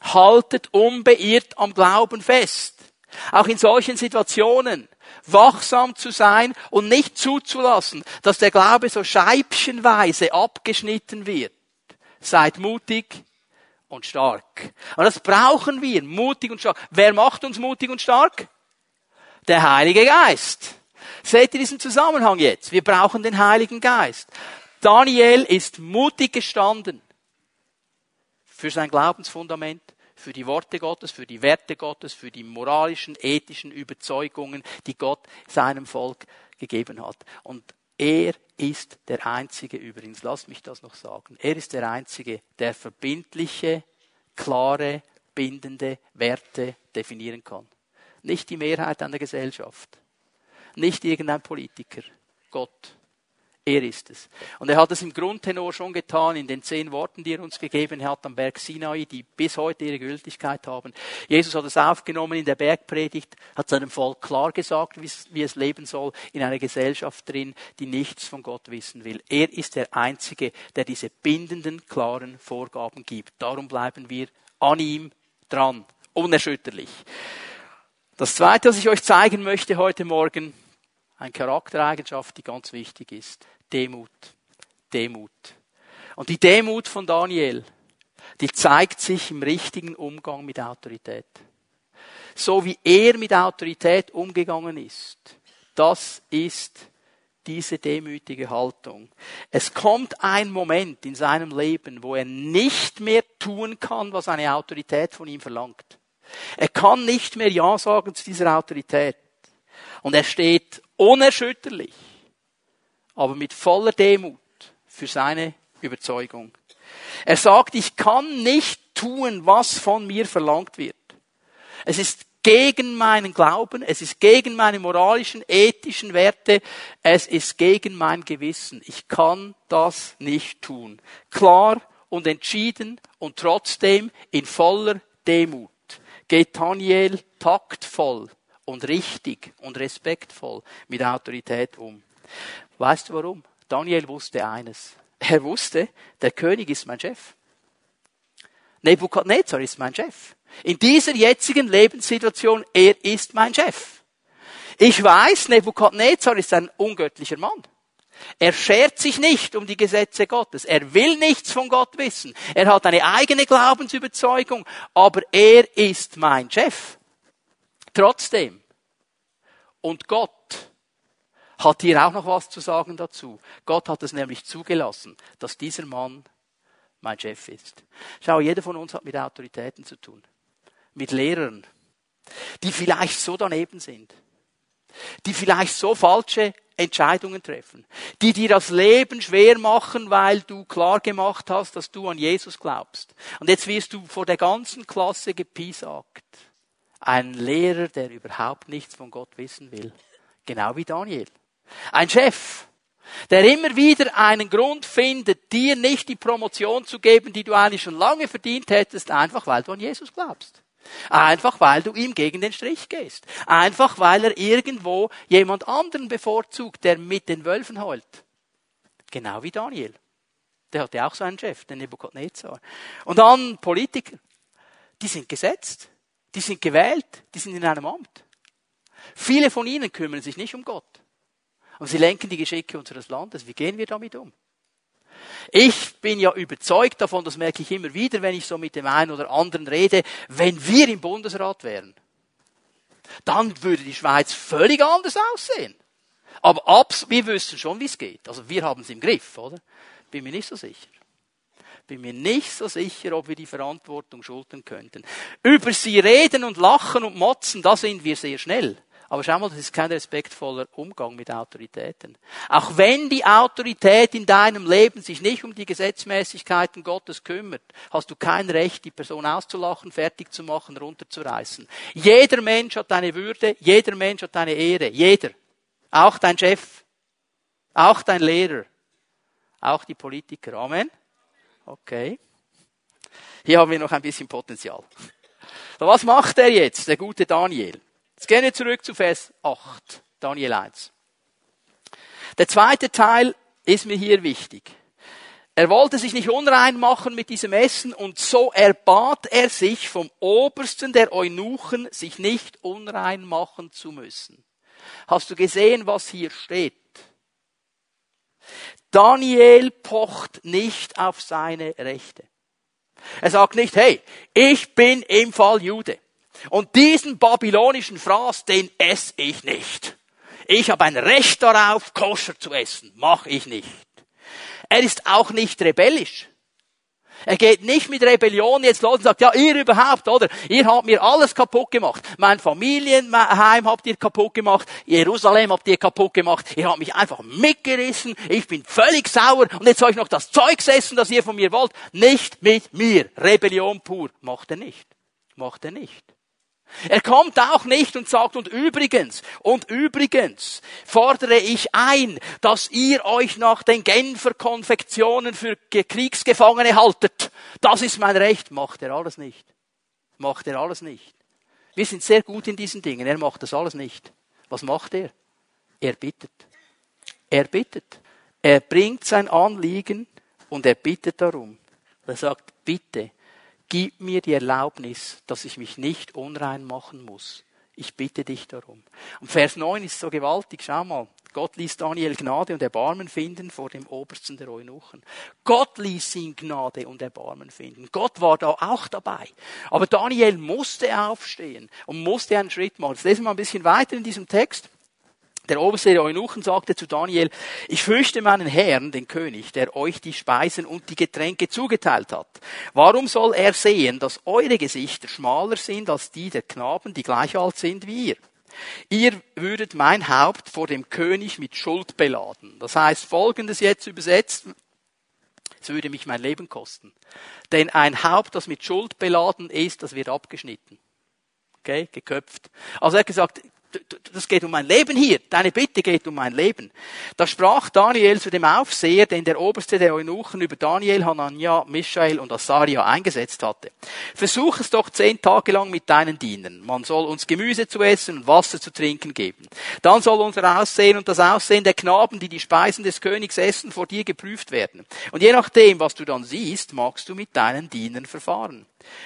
haltet unbeirrt am Glauben fest. Auch in solchen Situationen wachsam zu sein und nicht zuzulassen, dass der Glaube so scheibchenweise abgeschnitten wird. Seid mutig und stark. Und das brauchen wir, mutig und stark. Wer macht uns mutig und stark? Der Heilige Geist. Seht ihr diesen Zusammenhang jetzt? Wir brauchen den Heiligen Geist. Daniel ist mutig gestanden für sein Glaubensfundament, für die Worte Gottes, für die Werte Gottes, für die moralischen, ethischen Überzeugungen, die Gott seinem Volk gegeben hat. Und er ist der Einzige übrigens, lasst mich das noch sagen, er ist der Einzige, der verbindliche, klare, bindende Werte definieren kann. Nicht die Mehrheit der Gesellschaft, nicht irgendein Politiker, Gott. Er ist es. Und er hat es im Grundtenor schon getan, in den zehn Worten, die er uns gegeben hat am Berg Sinai, die bis heute ihre Gültigkeit haben. Jesus hat es aufgenommen in der Bergpredigt, hat seinem Volk klar gesagt, wie es leben soll, in einer Gesellschaft drin, die nichts von Gott wissen will. Er ist der Einzige, der diese bindenden, klaren Vorgaben gibt. Darum bleiben wir an ihm dran, unerschütterlich. Das Zweite, was ich euch zeigen möchte heute Morgen, eine Charaktereigenschaft, die ganz wichtig ist. Demut. Demut. Und die Demut von Daniel, die zeigt sich im richtigen Umgang mit Autorität. So wie er mit Autorität umgegangen ist, das ist diese demütige Haltung. Es kommt ein Moment in seinem Leben, wo er nicht mehr tun kann, was eine Autorität von ihm verlangt. Er kann nicht mehr Ja sagen zu dieser Autorität. Und er steht unerschütterlich, aber mit voller Demut für seine Überzeugung. Er sagt, ich kann nicht tun, was von mir verlangt wird. Es ist gegen meinen Glauben, es ist gegen meine moralischen, ethischen Werte, es ist gegen mein Gewissen. Ich kann das nicht tun. Klar und entschieden und trotzdem in voller Demut geht Daniel taktvoll und richtig und respektvoll mit Autorität um. Weißt du warum? Daniel wusste eines. Er wusste, der König ist mein Chef. Nebukadnezar ist mein Chef. In dieser jetzigen Lebenssituation, er ist mein Chef. Ich weiß, Nebukadnezar ist ein ungöttlicher Mann. Er schert sich nicht um die Gesetze Gottes. Er will nichts von Gott wissen. Er hat eine eigene Glaubensüberzeugung, aber er ist mein Chef. Trotzdem. Und Gott hat hier auch noch was zu sagen dazu. Gott hat es nämlich zugelassen, dass dieser Mann mein Chef ist. Schau, jeder von uns hat mit Autoritäten zu tun. Mit Lehrern, die vielleicht so daneben sind. Die vielleicht so falsche Entscheidungen treffen. Die dir das Leben schwer machen, weil du klar gemacht hast, dass du an Jesus glaubst. Und jetzt wirst du vor der ganzen Klasse gepiesackt. Ein Lehrer, der überhaupt nichts von Gott wissen will. Genau wie Daniel. Ein Chef, der immer wieder einen Grund findet, dir nicht die Promotion zu geben, die du eigentlich schon lange verdient hättest, einfach weil du an Jesus glaubst. Einfach weil du ihm gegen den Strich gehst. Einfach weil er irgendwo jemand anderen bevorzugt, der mit den Wölfen heult. Genau wie Daniel. Der hatte auch so einen Chef, den Nebuchadnezzar. Und dann Politiker. Die sind gesetzt. Die sind gewählt. Die sind in einem Amt. Viele von ihnen kümmern sich nicht um Gott. Und sie lenken die Geschicke unseres Landes. Wie gehen wir damit um? Ich bin ja überzeugt davon, das merke ich immer wieder, wenn ich so mit dem einen oder anderen rede, wenn wir im Bundesrat wären, dann würde die Schweiz völlig anders aussehen. Aber abs wir wüssten schon, wie es geht. Also wir haben es im Griff, oder? Bin mir nicht so sicher. Bin mir nicht so sicher, ob wir die Verantwortung schultern könnten. Über sie reden und lachen und motzen, da sind wir sehr schnell. Aber schau mal, das ist kein respektvoller Umgang mit Autoritäten. Auch wenn die Autorität in deinem Leben sich nicht um die Gesetzmäßigkeiten Gottes kümmert, hast du kein Recht, die Person auszulachen, fertig zu machen, runterzureißen. Jeder Mensch hat eine Würde, jeder Mensch hat eine Ehre, jeder. Auch dein Chef, auch dein Lehrer, auch die Politiker. Amen? Okay. Hier haben wir noch ein bisschen Potenzial. So, was macht er jetzt, der gute Daniel? Jetzt gehen wir zurück zu Vers 8, Daniel 1. Der zweite Teil ist mir hier wichtig. Er wollte sich nicht unrein machen mit diesem Essen und so erbat er sich vom Obersten der Eunuchen, sich nicht unrein machen zu müssen. Hast du gesehen, was hier steht? Daniel pocht nicht auf seine Rechte. Er sagt nicht, hey, ich bin im Fall Jude. Und diesen babylonischen Fraß, den esse ich nicht. Ich habe ein Recht darauf, koscher zu essen. Mach ich nicht. Er ist auch nicht rebellisch. Er geht nicht mit Rebellion jetzt los und sagt, ja, ihr überhaupt, oder? Ihr habt mir alles kaputt gemacht. Mein Familienheim habt ihr kaputt gemacht. Jerusalem habt ihr kaputt gemacht. Ihr habt mich einfach mitgerissen. Ich bin völlig sauer. Und jetzt soll ich noch das Zeug essen, das ihr von mir wollt. Nicht mit mir. Rebellion pur. Macht er nicht. Macht er nicht. Er kommt auch nicht und sagt, und übrigens, und übrigens fordere ich ein, dass ihr euch nach den Genfer Konfektionen für Kriegsgefangene haltet. Das ist mein Recht. Macht er alles nicht. Macht er alles nicht. Wir sind sehr gut in diesen Dingen. Er macht das alles nicht. Was macht er? Er bittet. Er bittet. Er bringt sein Anliegen und er bittet darum. Er sagt, bitte, gib mir die Erlaubnis, dass ich mich nicht unrein machen muss. Ich bitte dich darum. Und Vers 9 ist so gewaltig. Schau mal. Gott ließ Daniel Gnade und Erbarmen finden vor dem Obersten der Eunuchen. Gott ließ ihn Gnade und Erbarmen finden. Gott war da auch dabei. Aber Daniel musste aufstehen und musste einen Schritt machen. Jetzt lesen wir mal ein bisschen weiter in diesem Text. Der Oberste der Eunuchen sagte zu Daniel, ich fürchte meinen Herrn, den König, der euch die Speisen und die Getränke zugeteilt hat. Warum soll er sehen, dass eure Gesichter schmaler sind als die der Knaben, die gleich alt sind wie ihr? Ihr würdet mein Haupt vor dem König mit Schuld beladen. Das heißt folgendes jetzt übersetzt, es würde mich mein Leben kosten. Denn ein Haupt, das mit Schuld beladen ist, das wird abgeschnitten. Okay, geköpft. Also er hat gesagt, das geht um mein Leben hier. Deine Bitte geht um mein Leben. Da sprach Daniel zu dem Aufseher, den der Oberste der Eunuchen über Daniel, Hanania, Michael und Asaria eingesetzt hatte. Versuch es doch zehn Tage lang mit deinen Dienern. Man soll uns Gemüse zu essen und Wasser zu trinken geben. Dann soll unser Aussehen und das Aussehen der Knaben, die die Speisen des Königs essen, vor dir geprüft werden. Und je nachdem, was du dann siehst, magst du mit deinen Dienern verfahren.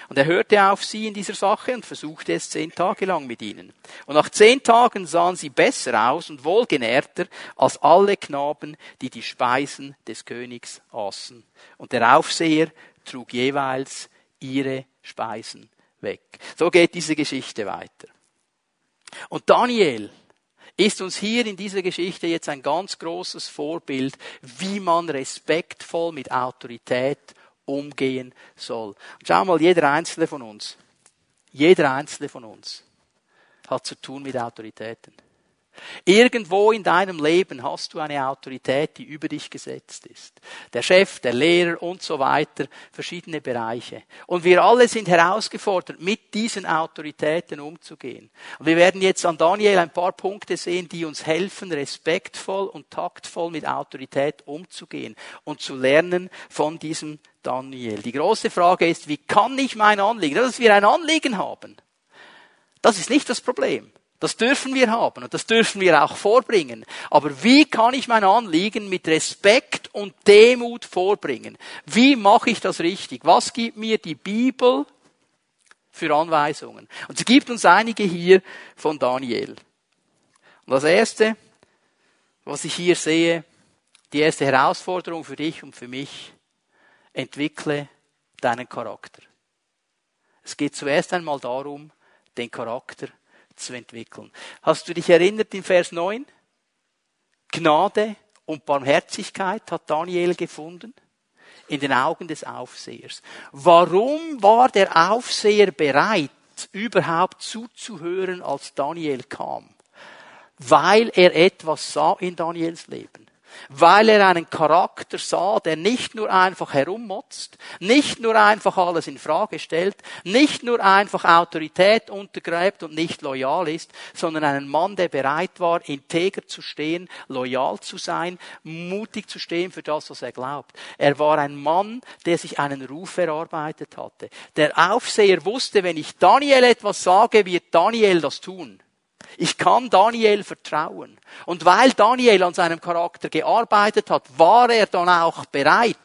Und er hörte auf sie in dieser Sache und versuchte es zehn Tage lang mit ihnen. Und nach zehn Tagen sahen sie besser aus und wohlgenährter als alle Knaben, die die Speisen des Königs aßen. Und der Aufseher trug jeweils ihre Speisen weg. So geht diese Geschichte weiter. Und Daniel ist uns hier in dieser Geschichte jetzt ein ganz großes Vorbild, wie man respektvoll mit Autorität umgehen soll. Und schau mal, jeder einzelne von uns, jeder einzelne von uns hat zu tun mit Autoritäten. Irgendwo in deinem Leben hast du eine Autorität, die über dich gesetzt ist. Der Chef, der Lehrer und so weiter, verschiedene Bereiche. Und wir alle sind herausgefordert, mit diesen Autoritäten umzugehen. Und wir werden jetzt an Daniel ein paar Punkte sehen, die uns helfen, respektvoll und taktvoll mit Autorität umzugehen und zu lernen von diesem Daniel. Die große Frage ist, wie kann ich mein Anliegen, dass wir ein Anliegen haben, das ist nicht das Problem. Das dürfen wir haben und das dürfen wir auch vorbringen. Aber wie kann ich mein Anliegen mit Respekt und Demut vorbringen? Wie mache ich das richtig? Was gibt mir die Bibel für Anweisungen? Und sie gibt uns einige hier von Daniel. Und das erste, was ich hier sehe, die erste Herausforderung für dich und für mich, entwickle deinen Charakter. Es geht zuerst einmal darum, den Charakter zu entwickeln. Hast du dich erinnert in Vers 9? Gnade und Barmherzigkeit hat Daniel gefunden in den Augen des Aufsehers. Warum war der Aufseher bereit, überhaupt zuzuhören, als Daniel kam? Weil er etwas sah in Daniels Leben weil er einen Charakter sah, der nicht nur einfach herummotzt, nicht nur einfach alles in Frage stellt, nicht nur einfach Autorität untergräbt und nicht loyal ist, sondern einen Mann, der bereit war, integer zu stehen, loyal zu sein, mutig zu stehen für das, was er glaubt. Er war ein Mann, der sich einen Ruf erarbeitet hatte. Der Aufseher wusste, wenn ich Daniel etwas sage, wird Daniel das tun. Ich kann Daniel vertrauen. Und weil Daniel an seinem Charakter gearbeitet hat, war er dann auch bereit,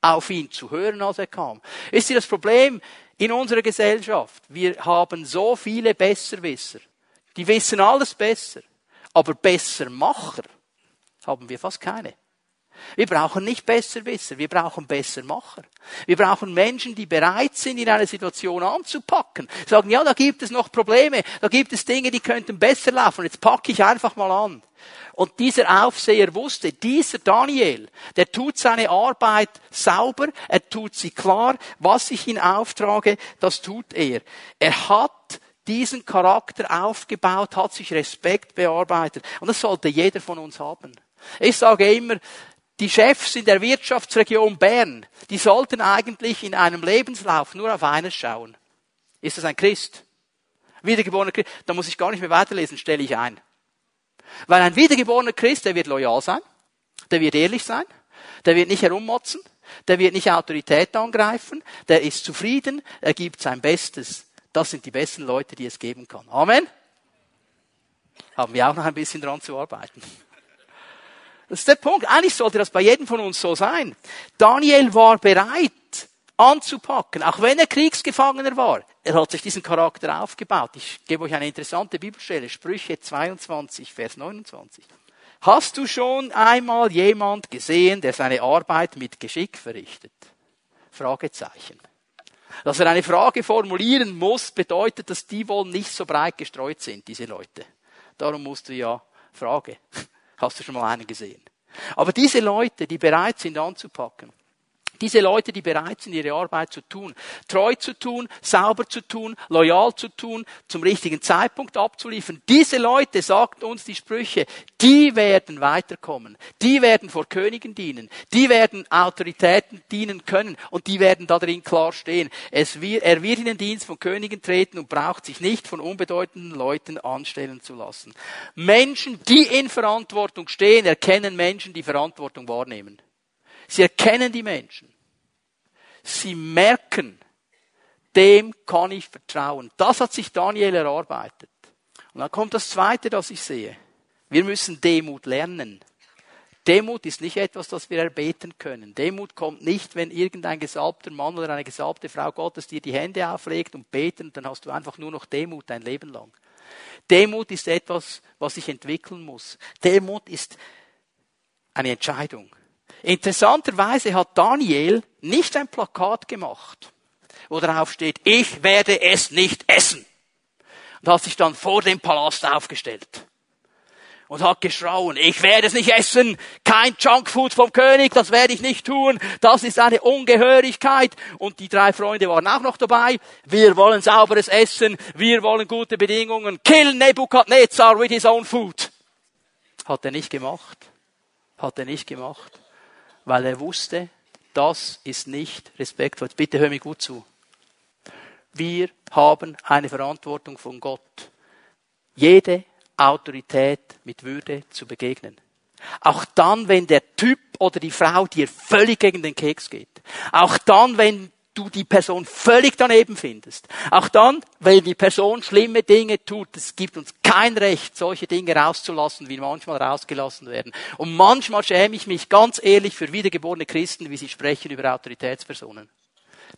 auf ihn zu hören, als er kam. Ist hier das Problem in unserer Gesellschaft? Wir haben so viele Besserwisser. Die wissen alles besser. Aber Bessermacher haben wir fast keine. Wir brauchen nicht Besserwisser, wir brauchen Bessermacher. Wir brauchen Menschen, die bereit sind, in einer Situation anzupacken. Sagen, ja, da gibt es noch Probleme, da gibt es Dinge, die könnten besser laufen. Jetzt packe ich einfach mal an. Und dieser Aufseher wusste, dieser Daniel, der tut seine Arbeit sauber, er tut sie klar, was ich ihn auftrage, das tut er. Er hat diesen Charakter aufgebaut, hat sich Respekt bearbeitet. Und das sollte jeder von uns haben. Ich sage immer, die Chefs in der Wirtschaftsregion Bern, die sollten eigentlich in einem Lebenslauf nur auf eines schauen. Ist das ein Christ? Wiedergeborener Christ? Da muss ich gar nicht mehr weiterlesen, stelle ich ein. Weil ein wiedergeborener Christ, der wird loyal sein, der wird ehrlich sein, der wird nicht herummotzen, der wird nicht Autorität angreifen, der ist zufrieden, er gibt sein Bestes. Das sind die besten Leute, die es geben kann. Amen. Haben wir auch noch ein bisschen dran zu arbeiten. Das ist der Punkt. Eigentlich sollte das bei jedem von uns so sein. Daniel war bereit anzupacken, auch wenn er Kriegsgefangener war. Er hat sich diesen Charakter aufgebaut. Ich gebe euch eine interessante Bibelstelle, Sprüche 22, Vers 29. Hast du schon einmal jemand gesehen, der seine Arbeit mit Geschick verrichtet? Fragezeichen. Dass er eine Frage formulieren muss, bedeutet, dass die wohl nicht so breit gestreut sind, diese Leute. Darum musst du ja Frage. Hast du schon mal einen gesehen? Aber diese Leute, die bereit sind anzupacken, Diese Leute, die bereit sind, ihre Arbeit zu tun, treu zu tun, sauber zu tun, loyal zu tun, zum richtigen Zeitpunkt abzuliefern. Diese Leute, sagten uns die Sprüche, die werden weiterkommen. Die werden vor Königen dienen. Die werden Autoritäten dienen können. Und die werden da drin klar stehen. Wird, er wird in den Dienst von Königen treten und braucht sich nicht von unbedeutenden Leuten anstellen zu lassen. Menschen, die in Verantwortung stehen, erkennen Menschen, die Verantwortung wahrnehmen. Sie erkennen die Menschen. Sie merken, dem kann ich vertrauen. Das hat sich Daniel erarbeitet. Und dann kommt das Zweite, das ich sehe. Wir müssen Demut lernen. Demut ist nicht etwas, das wir erbeten können. Demut kommt nicht, wenn irgendein gesalbter Mann oder eine gesalbte Frau Gottes dir die Hände auflegt und beten, dann hast du einfach nur noch Demut dein Leben lang. Demut ist etwas, was sich entwickeln muss. Demut ist eine Entscheidung. Interessanterweise hat Daniel nicht ein Plakat gemacht, wo darauf steht, ich werde es nicht essen. Und hat sich dann vor dem Palast aufgestellt. Und hat geschrauen, ich werde es nicht essen, kein Junkfood vom König, das werde ich nicht tun, das ist eine Ungehörigkeit. Und die drei Freunde waren auch noch dabei, wir wollen sauberes Essen, wir wollen gute Bedingungen, kill Nebuchadnezzar with his own food. Hat er nicht gemacht. Hat er nicht gemacht weil er wusste, das ist nicht respektvoll. Bitte hör mir gut zu. Wir haben eine Verantwortung von Gott, jede Autorität mit Würde zu begegnen. Auch dann, wenn der Typ oder die Frau dir völlig gegen den Keks geht. Auch dann, wenn du die Person völlig daneben findest. Auch dann, wenn die Person schlimme Dinge tut, es gibt uns kein Recht, solche Dinge rauszulassen, wie manchmal rausgelassen werden. Und manchmal schäme ich mich ganz ehrlich für wiedergeborene Christen, wie sie sprechen über Autoritätspersonen.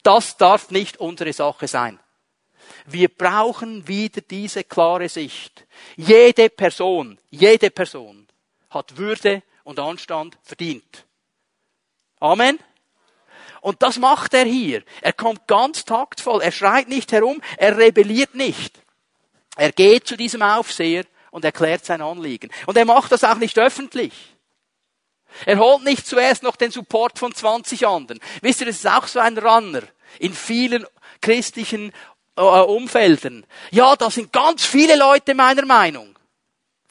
Das darf nicht unsere Sache sein. Wir brauchen wieder diese klare Sicht. Jede Person, jede Person hat Würde und Anstand verdient. Amen. Und das macht er hier. Er kommt ganz taktvoll. Er schreit nicht herum. Er rebelliert nicht. Er geht zu diesem Aufseher und erklärt sein Anliegen. Und er macht das auch nicht öffentlich. Er holt nicht zuerst noch den Support von 20 anderen. Wisst ihr, das ist auch so ein Runner in vielen christlichen äh, Umfeldern. Ja, da sind ganz viele Leute meiner Meinung.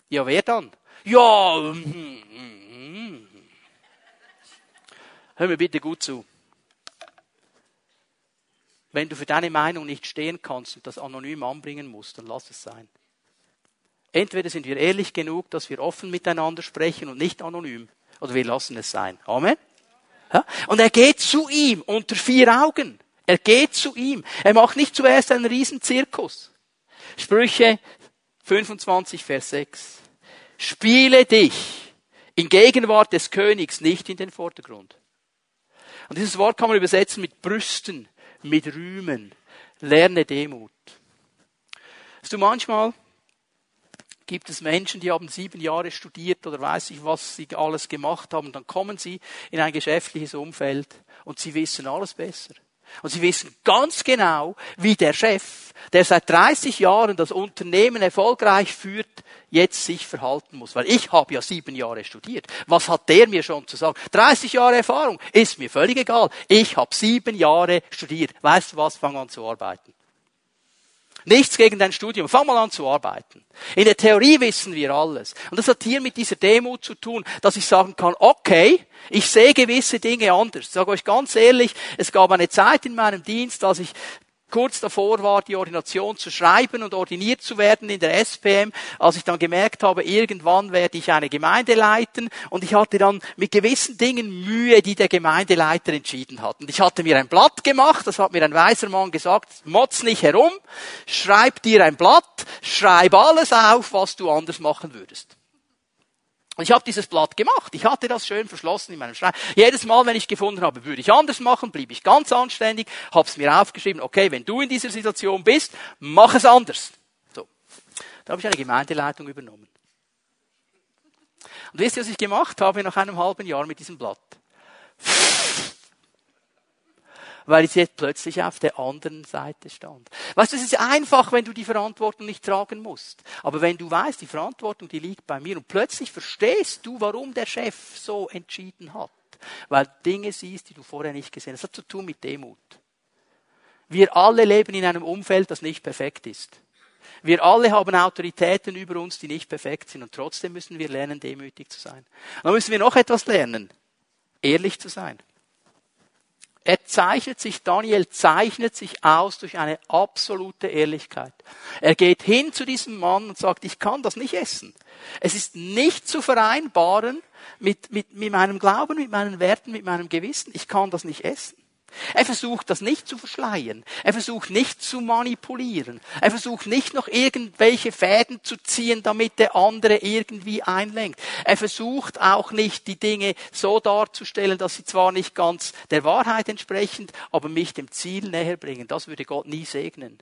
Ja, wer dann? Ja, hm, hm, hm. hör mir bitte gut zu. Wenn du für deine Meinung nicht stehen kannst und das anonym anbringen musst, dann lass es sein. Entweder sind wir ehrlich genug, dass wir offen miteinander sprechen und nicht anonym, oder wir lassen es sein. Amen. Und er geht zu ihm unter vier Augen. Er geht zu ihm. Er macht nicht zuerst einen riesen Zirkus. Sprüche 25, Vers 6. Spiele dich in Gegenwart des Königs nicht in den Vordergrund. Und dieses Wort kann man übersetzen mit Brüsten, mit Rühmen. Lerne Demut. Weißt du, manchmal gibt es Menschen, die haben sieben Jahre studiert oder weiß ich, was sie alles gemacht haben. Dann kommen sie in ein geschäftliches Umfeld und sie wissen alles besser. Und sie wissen ganz genau, wie der Chef, der seit 30 Jahren das Unternehmen erfolgreich führt, jetzt sich verhalten muss. Weil ich habe ja sieben Jahre studiert. Was hat der mir schon zu sagen? 30 Jahre Erfahrung, ist mir völlig egal. Ich habe sieben Jahre studiert. Weißt du was? Fang an zu arbeiten. Nichts gegen dein Studium. Fang mal an zu arbeiten. In der Theorie wissen wir alles. Und das hat hier mit dieser Demut zu tun, dass ich sagen kann, okay, ich sehe gewisse Dinge anders. Ich sage euch ganz ehrlich, es gab eine Zeit in meinem Dienst, als ich kurz davor war, die Ordination zu schreiben und ordiniert zu werden in der SPM, als ich dann gemerkt habe, irgendwann werde ich eine Gemeinde leiten und ich hatte dann mit gewissen Dingen Mühe, die der Gemeindeleiter entschieden hat. Und ich hatte mir ein Blatt gemacht, das hat mir ein weiser Mann gesagt, motz nicht herum, schreib dir ein Blatt, schreib alles auf, was du anders machen würdest. Ich habe dieses Blatt gemacht. Ich hatte das schön verschlossen in meinem Schrein. Jedes Mal, wenn ich gefunden habe, würde ich anders machen, blieb ich ganz anständig, habe es mir aufgeschrieben, okay, wenn du in dieser Situation bist, mach es anders. So. Da habe ich eine Gemeindeleitung übernommen. Und wisst ihr, was ich gemacht habe nach einem halben Jahr mit diesem Blatt? Weil ich jetzt plötzlich auf der anderen Seite stand. Weißt du, es ist einfach, wenn du die Verantwortung nicht tragen musst. Aber wenn du weißt, die Verantwortung, die liegt bei mir und plötzlich verstehst du, warum der Chef so entschieden hat. weil Dinge siehst, die du vorher nicht gesehen hast. Das hat zu tun mit Demut. Wir alle leben in einem Umfeld, das nicht perfekt ist. Wir alle haben Autoritäten über uns, die nicht perfekt sind und trotzdem müssen wir lernen, demütig zu sein. Dann müssen wir noch etwas lernen, ehrlich zu sein. Er zeichnet sich, Daniel zeichnet sich aus durch eine absolute Ehrlichkeit. Er geht hin zu diesem Mann und sagt, ich kann das nicht essen. Es ist nicht zu vereinbaren mit, mit, mit meinem Glauben, mit meinen Werten, mit meinem Gewissen. Ich kann das nicht essen. Er versucht das nicht zu verschleiern. Er versucht nicht zu manipulieren. Er versucht nicht noch irgendwelche Fäden zu ziehen, damit der andere irgendwie einlenkt. Er versucht auch nicht, die Dinge so darzustellen, dass sie zwar nicht ganz der Wahrheit entsprechen, aber mich dem Ziel näher bringen. Das würde Gott nie segnen.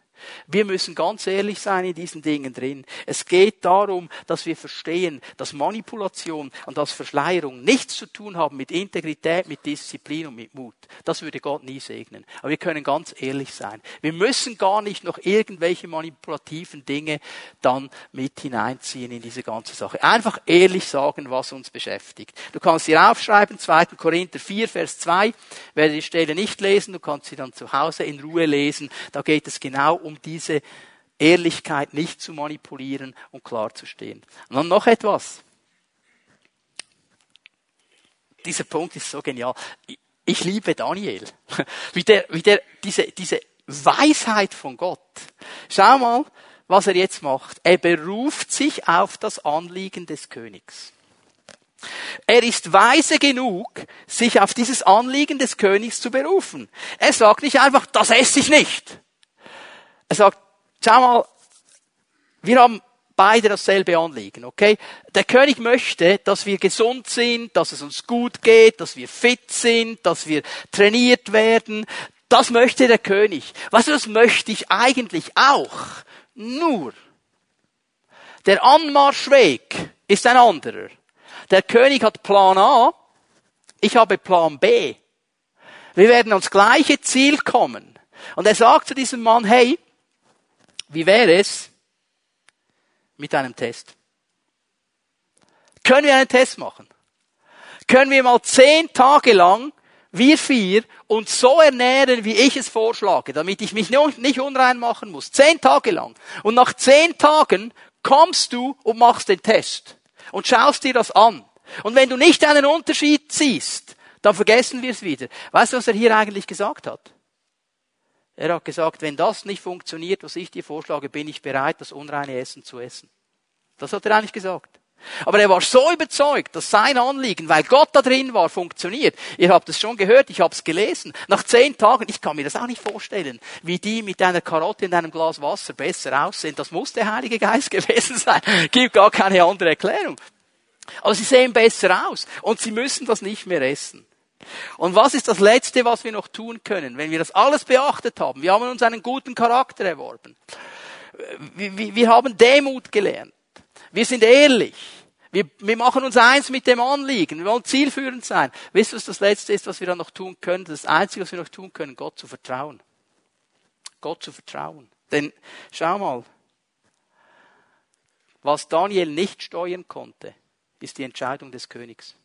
Wir müssen ganz ehrlich sein in diesen Dingen drin. Es geht darum, dass wir verstehen, dass Manipulation und dass Verschleierung nichts zu tun haben mit Integrität, mit Disziplin und mit Mut. Das würde Gott nie segnen. Aber wir können ganz ehrlich sein. Wir müssen gar nicht noch irgendwelche manipulativen Dinge dann mit hineinziehen in diese ganze Sache. Einfach ehrlich sagen, was uns beschäftigt. Du kannst hier aufschreiben, 2. Korinther 4, Vers 2. Werde die Stelle nicht lesen, du kannst sie dann zu Hause in Ruhe lesen. Da geht es genau um um diese Ehrlichkeit nicht zu manipulieren und klar zu stehen. Und dann noch etwas. Dieser Punkt ist so genial. Ich liebe Daniel. Wie der, wie der, diese, diese Weisheit von Gott. Schau mal, was er jetzt macht. Er beruft sich auf das Anliegen des Königs. Er ist weise genug, sich auf dieses Anliegen des Königs zu berufen. Er sagt nicht einfach, das esse ich nicht. Er sagt, schau mal, wir haben beide dasselbe Anliegen, okay? Der König möchte, dass wir gesund sind, dass es uns gut geht, dass wir fit sind, dass wir trainiert werden. Das möchte der König. Was das möchte ich eigentlich auch. Nur, der Anmarschweg ist ein anderer. Der König hat Plan A, ich habe Plan B. Wir werden ans gleiche Ziel kommen. Und er sagt zu diesem Mann, hey, wie wäre es mit einem Test? Können wir einen Test machen? Können wir mal zehn Tage lang, wir vier, uns so ernähren, wie ich es vorschlage, damit ich mich nicht unrein machen muss. Zehn Tage lang. Und nach zehn Tagen kommst du und machst den Test. Und schaust dir das an. Und wenn du nicht einen Unterschied siehst, dann vergessen wir es wieder. Weißt du, was er hier eigentlich gesagt hat? Er hat gesagt, wenn das nicht funktioniert, was ich dir vorschlage, bin ich bereit, das unreine Essen zu essen. Das hat er eigentlich gesagt. Aber er war so überzeugt, dass sein Anliegen, weil Gott da drin war, funktioniert. Ihr habt es schon gehört, ich habe es gelesen. Nach zehn Tagen, ich kann mir das auch nicht vorstellen, wie die mit einer Karotte in einem Glas Wasser besser aussehen. Das muss der Heilige Geist gewesen sein. Gibt gar keine andere Erklärung. Aber sie sehen besser aus und sie müssen das nicht mehr essen. Und was ist das Letzte, was wir noch tun können, wenn wir das alles beachtet haben? Wir haben uns einen guten Charakter erworben. Wir, haben Demut gelernt. Wir sind ehrlich. Wir, wir machen uns eins mit dem Anliegen. Wir wollen zielführend sein. Wisst ihr, was das Letzte ist, was wir dann noch tun können? Das Einzige, was wir noch tun können, Gott zu vertrauen. Gott zu vertrauen. Denn schau mal, was Daniel nicht steuern konnte, ist die Entscheidung des Königs.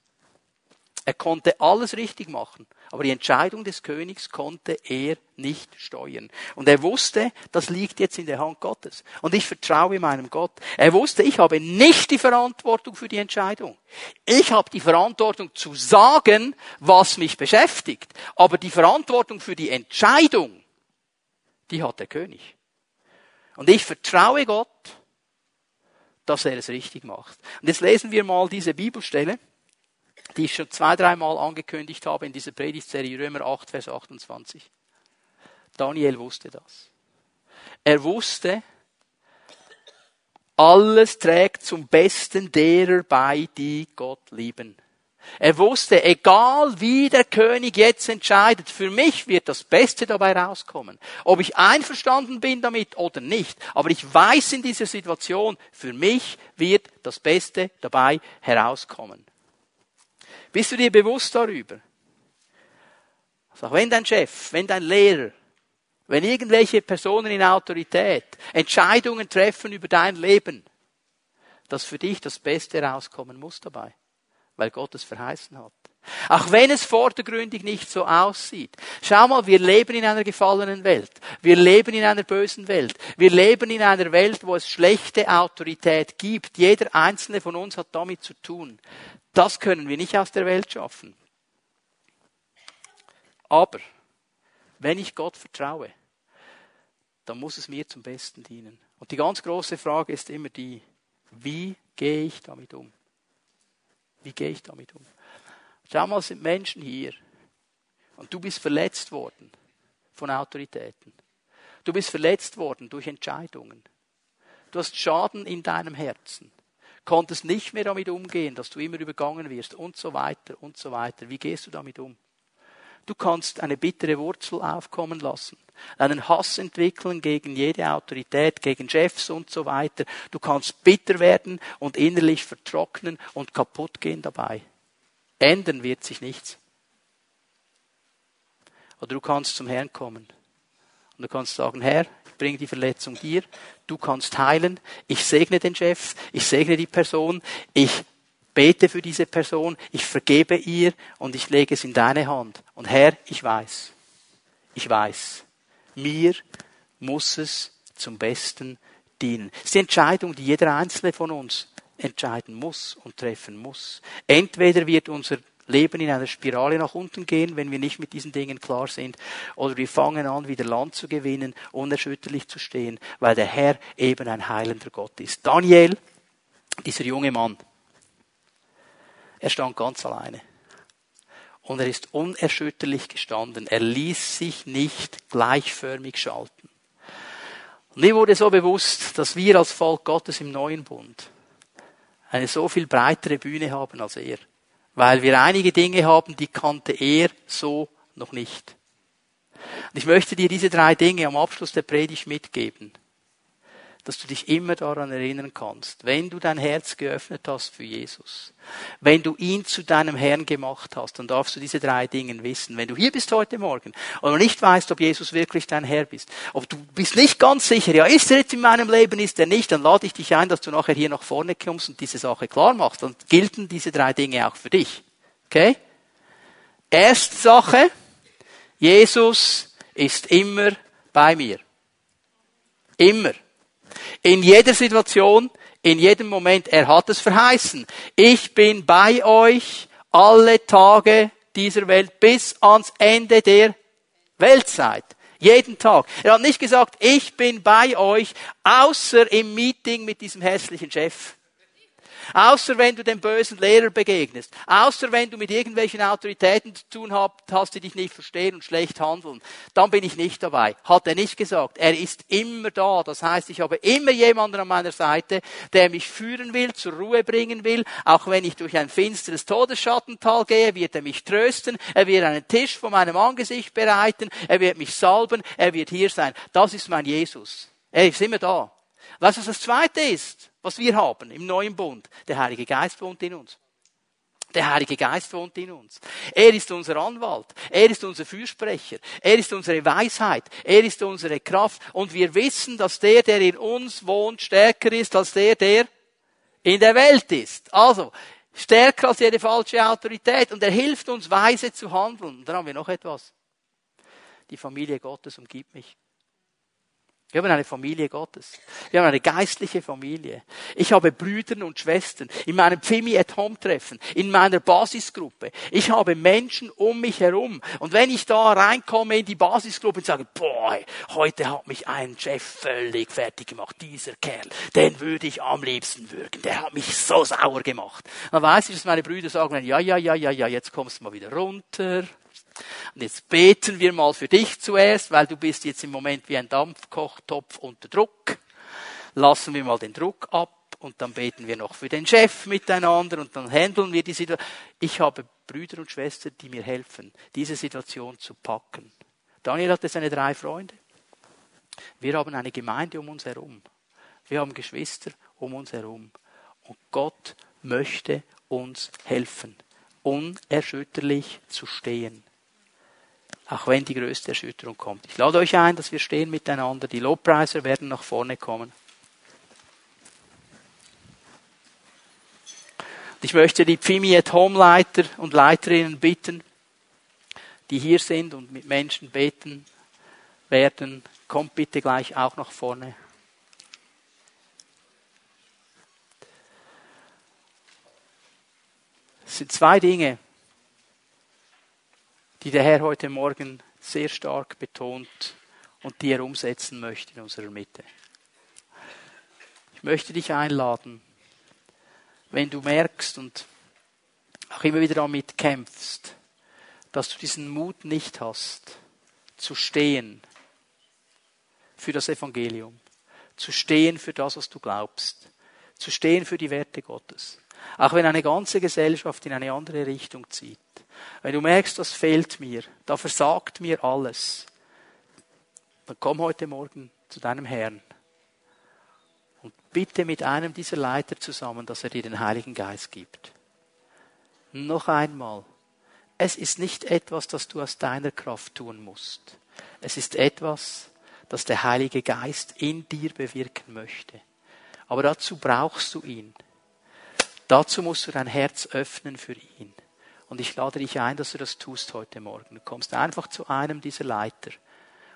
Er konnte alles richtig machen, aber die Entscheidung des Königs konnte er nicht steuern. Und er wusste, das liegt jetzt in der Hand Gottes. Und ich vertraue meinem Gott. Er wusste, ich habe nicht die Verantwortung für die Entscheidung. Ich habe die Verantwortung zu sagen, was mich beschäftigt. Aber die Verantwortung für die Entscheidung, die hat der König. Und ich vertraue Gott, dass er es richtig macht. Und jetzt lesen wir mal diese Bibelstelle die ich schon zwei, dreimal angekündigt habe in dieser Predigtserie Römer 8, Vers 28. Daniel wusste das. Er wusste, alles trägt zum Besten derer bei, die Gott lieben. Er wusste, egal wie der König jetzt entscheidet, für mich wird das Beste dabei rauskommen. Ob ich einverstanden bin damit oder nicht. Aber ich weiß in dieser Situation, für mich wird das Beste dabei herauskommen. Bist du dir bewusst darüber? Also wenn dein Chef, wenn dein Lehrer, wenn irgendwelche Personen in Autorität Entscheidungen treffen über dein Leben, dass für dich das Beste rauskommen muss dabei, weil Gott es verheißen hat. Auch wenn es vordergründig nicht so aussieht. Schau mal, wir leben in einer gefallenen Welt. Wir leben in einer bösen Welt. Wir leben in einer Welt, wo es schlechte Autorität gibt. Jeder einzelne von uns hat damit zu tun. Das können wir nicht aus der Welt schaffen. Aber wenn ich Gott vertraue, dann muss es mir zum Besten dienen. Und die ganz große Frage ist immer die, wie gehe ich damit um? Wie gehe ich damit um? Schau mal, sind Menschen hier. Und du bist verletzt worden von Autoritäten. Du bist verletzt worden durch Entscheidungen. Du hast Schaden in deinem Herzen. Konntest nicht mehr damit umgehen, dass du immer übergangen wirst und so weiter und so weiter. Wie gehst du damit um? Du kannst eine bittere Wurzel aufkommen lassen, einen Hass entwickeln gegen jede Autorität, gegen Chefs und so weiter. Du kannst bitter werden und innerlich vertrocknen und kaputt gehen dabei. Ändern wird sich nichts. Oder du kannst zum Herrn kommen. Und du kannst sagen, Herr, ich bringe die Verletzung dir, du kannst heilen, ich segne den Chef, ich segne die Person, ich bete für diese Person, ich vergebe ihr und ich lege es in deine Hand. Und Herr, ich weiß, ich weiß, mir muss es zum Besten dienen. Es ist die Entscheidung, die jeder Einzelne von uns entscheiden muss und treffen muss. Entweder wird unser Leben in einer Spirale nach unten gehen, wenn wir nicht mit diesen Dingen klar sind, oder wir fangen an, wieder Land zu gewinnen, unerschütterlich zu stehen, weil der Herr eben ein heilender Gott ist. Daniel, dieser junge Mann, er stand ganz alleine. Und er ist unerschütterlich gestanden. Er ließ sich nicht gleichförmig schalten. Und mir wurde so bewusst, dass wir als Volk Gottes im neuen Bund eine so viel breitere Bühne haben als er. Weil wir einige Dinge haben, die kannte er so noch nicht. Und ich möchte dir diese drei Dinge am Abschluss der Predigt mitgeben dass du dich immer daran erinnern kannst, wenn du dein Herz geöffnet hast für Jesus, wenn du ihn zu deinem Herrn gemacht hast, dann darfst du diese drei Dinge wissen. Wenn du hier bist heute Morgen und nicht weißt, ob Jesus wirklich dein Herr bist, ob du bist nicht ganz sicher, ja, ist er jetzt in meinem Leben, ist er nicht, dann lade ich dich ein, dass du nachher hier nach vorne kommst und diese Sache klar machst. Dann gelten diese drei Dinge auch für dich. Okay? Erste Sache, Jesus ist immer bei mir. Immer. In jeder Situation, in jedem Moment. Er hat es verheißen. Ich bin bei euch alle Tage dieser Welt bis ans Ende der Weltzeit. Jeden Tag. Er hat nicht gesagt, ich bin bei euch, außer im Meeting mit diesem hässlichen Chef. Außer wenn du dem bösen Lehrer begegnest. Außer wenn du mit irgendwelchen Autoritäten zu tun hast, die dich nicht verstehen und schlecht handeln. Dann bin ich nicht dabei. Hat er nicht gesagt. Er ist immer da. Das heißt, ich habe immer jemanden an meiner Seite, der mich führen will, zur Ruhe bringen will. Auch wenn ich durch ein finsteres Todesschattental gehe, wird er mich trösten. Er wird einen Tisch vor meinem Angesicht bereiten. Er wird mich salben. Er wird hier sein. Das ist mein Jesus. Er ist immer da. Weißt du, was das zweite ist? Was wir haben im neuen Bund. Der Heilige Geist wohnt in uns. Der Heilige Geist wohnt in uns. Er ist unser Anwalt. Er ist unser Fürsprecher. Er ist unsere Weisheit. Er ist unsere Kraft. Und wir wissen, dass der, der in uns wohnt, stärker ist als der, der in der Welt ist. Also, stärker als jede falsche Autorität. Und er hilft uns, weise zu handeln. Und dann haben wir noch etwas. Die Familie Gottes umgibt mich. Wir haben eine Familie Gottes. Wir haben eine geistliche Familie. Ich habe Brüder und Schwestern in meinem Pfimi at Home Treffen, in meiner Basisgruppe. Ich habe Menschen um mich herum. Und wenn ich da reinkomme in die Basisgruppe und sage, boah, heute hat mich ein Chef völlig fertig gemacht, dieser Kerl, den würde ich am liebsten würgen. Der hat mich so sauer gemacht. Dann weiß ich, dass meine Brüder sagen, ja, ja, ja, ja, ja, jetzt kommst du mal wieder runter und jetzt beten wir mal für dich zuerst, weil du bist jetzt im Moment wie ein Dampfkochtopf unter Druck. Lassen wir mal den Druck ab und dann beten wir noch für den Chef miteinander und dann handeln wir die Situation. Ich habe Brüder und Schwestern, die mir helfen, diese Situation zu packen. Daniel hatte seine drei Freunde. Wir haben eine Gemeinde um uns herum. Wir haben Geschwister um uns herum. Und Gott möchte uns helfen, unerschütterlich zu stehen auch wenn die größte Erschütterung kommt. Ich lade euch ein, dass wir stehen miteinander. Die Lobpreiser werden nach vorne kommen. Ich möchte die Pfimi at Home Leiter und Leiterinnen bitten, die hier sind und mit Menschen beten werden. Kommt bitte gleich auch nach vorne. Es sind zwei Dinge, die der Herr heute Morgen sehr stark betont und die er umsetzen möchte in unserer Mitte. Ich möchte dich einladen, wenn du merkst und auch immer wieder damit kämpfst, dass du diesen Mut nicht hast, zu stehen für das Evangelium, zu stehen für das, was du glaubst, zu stehen für die Werte Gottes. Auch wenn eine ganze Gesellschaft in eine andere Richtung zieht. Wenn du merkst, das fehlt mir, da versagt mir alles, dann komm heute Morgen zu deinem Herrn und bitte mit einem dieser Leiter zusammen, dass er dir den Heiligen Geist gibt. Noch einmal, es ist nicht etwas, das du aus deiner Kraft tun musst. Es ist etwas, das der Heilige Geist in dir bewirken möchte. Aber dazu brauchst du ihn. Dazu musst du dein Herz öffnen für ihn. Und ich lade dich ein, dass du das tust heute Morgen. Du kommst einfach zu einem dieser Leiter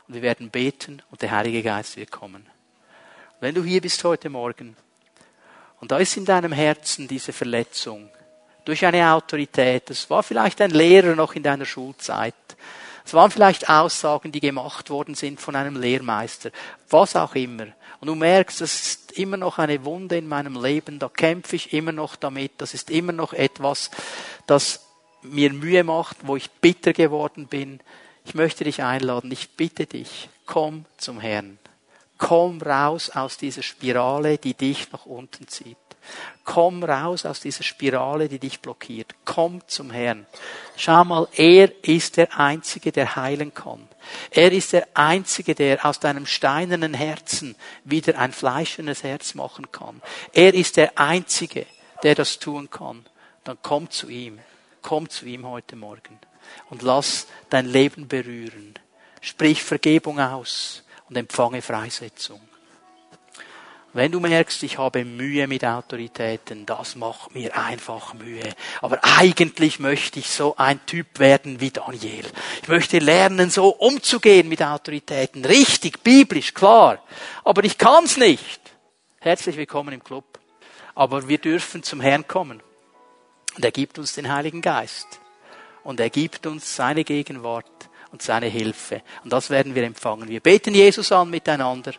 und wir werden beten und der Heilige Geist wird kommen. wenn du hier bist heute Morgen und da ist in deinem Herzen diese Verletzung durch eine Autorität, das war vielleicht ein Lehrer noch in deiner Schulzeit, es waren vielleicht Aussagen, die gemacht worden sind von einem Lehrmeister, was auch immer. Und du merkst, das ist immer noch eine Wunde in meinem Leben, da kämpfe ich immer noch damit, das ist immer noch etwas, das mir Mühe macht, wo ich bitter geworden bin. Ich möchte dich einladen, ich bitte dich, komm zum Herrn. Komm raus aus dieser Spirale, die dich nach unten zieht. Komm raus aus dieser Spirale, die dich blockiert. Komm zum Herrn. Schau mal, er ist der Einzige, der heilen kann. Er ist der Einzige, der aus deinem steinernen Herzen wieder ein fleischendes Herz machen kann. Er ist der Einzige, der das tun kann. Dann komm zu ihm. Komm zu ihm heute Morgen und lass dein Leben berühren. Sprich Vergebung aus und empfange Freisetzung. Wenn du merkst, ich habe Mühe mit Autoritäten, das macht mir einfach Mühe. Aber eigentlich möchte ich so ein Typ werden wie Daniel. Ich möchte lernen, so umzugehen mit Autoritäten. Richtig, biblisch, klar. Aber ich kann's nicht. Herzlich willkommen im Club. Aber wir dürfen zum Herrn kommen. Und er gibt uns den Heiligen Geist. Und er gibt uns seine Gegenwart und seine Hilfe. Und das werden wir empfangen. Wir beten Jesus an miteinander.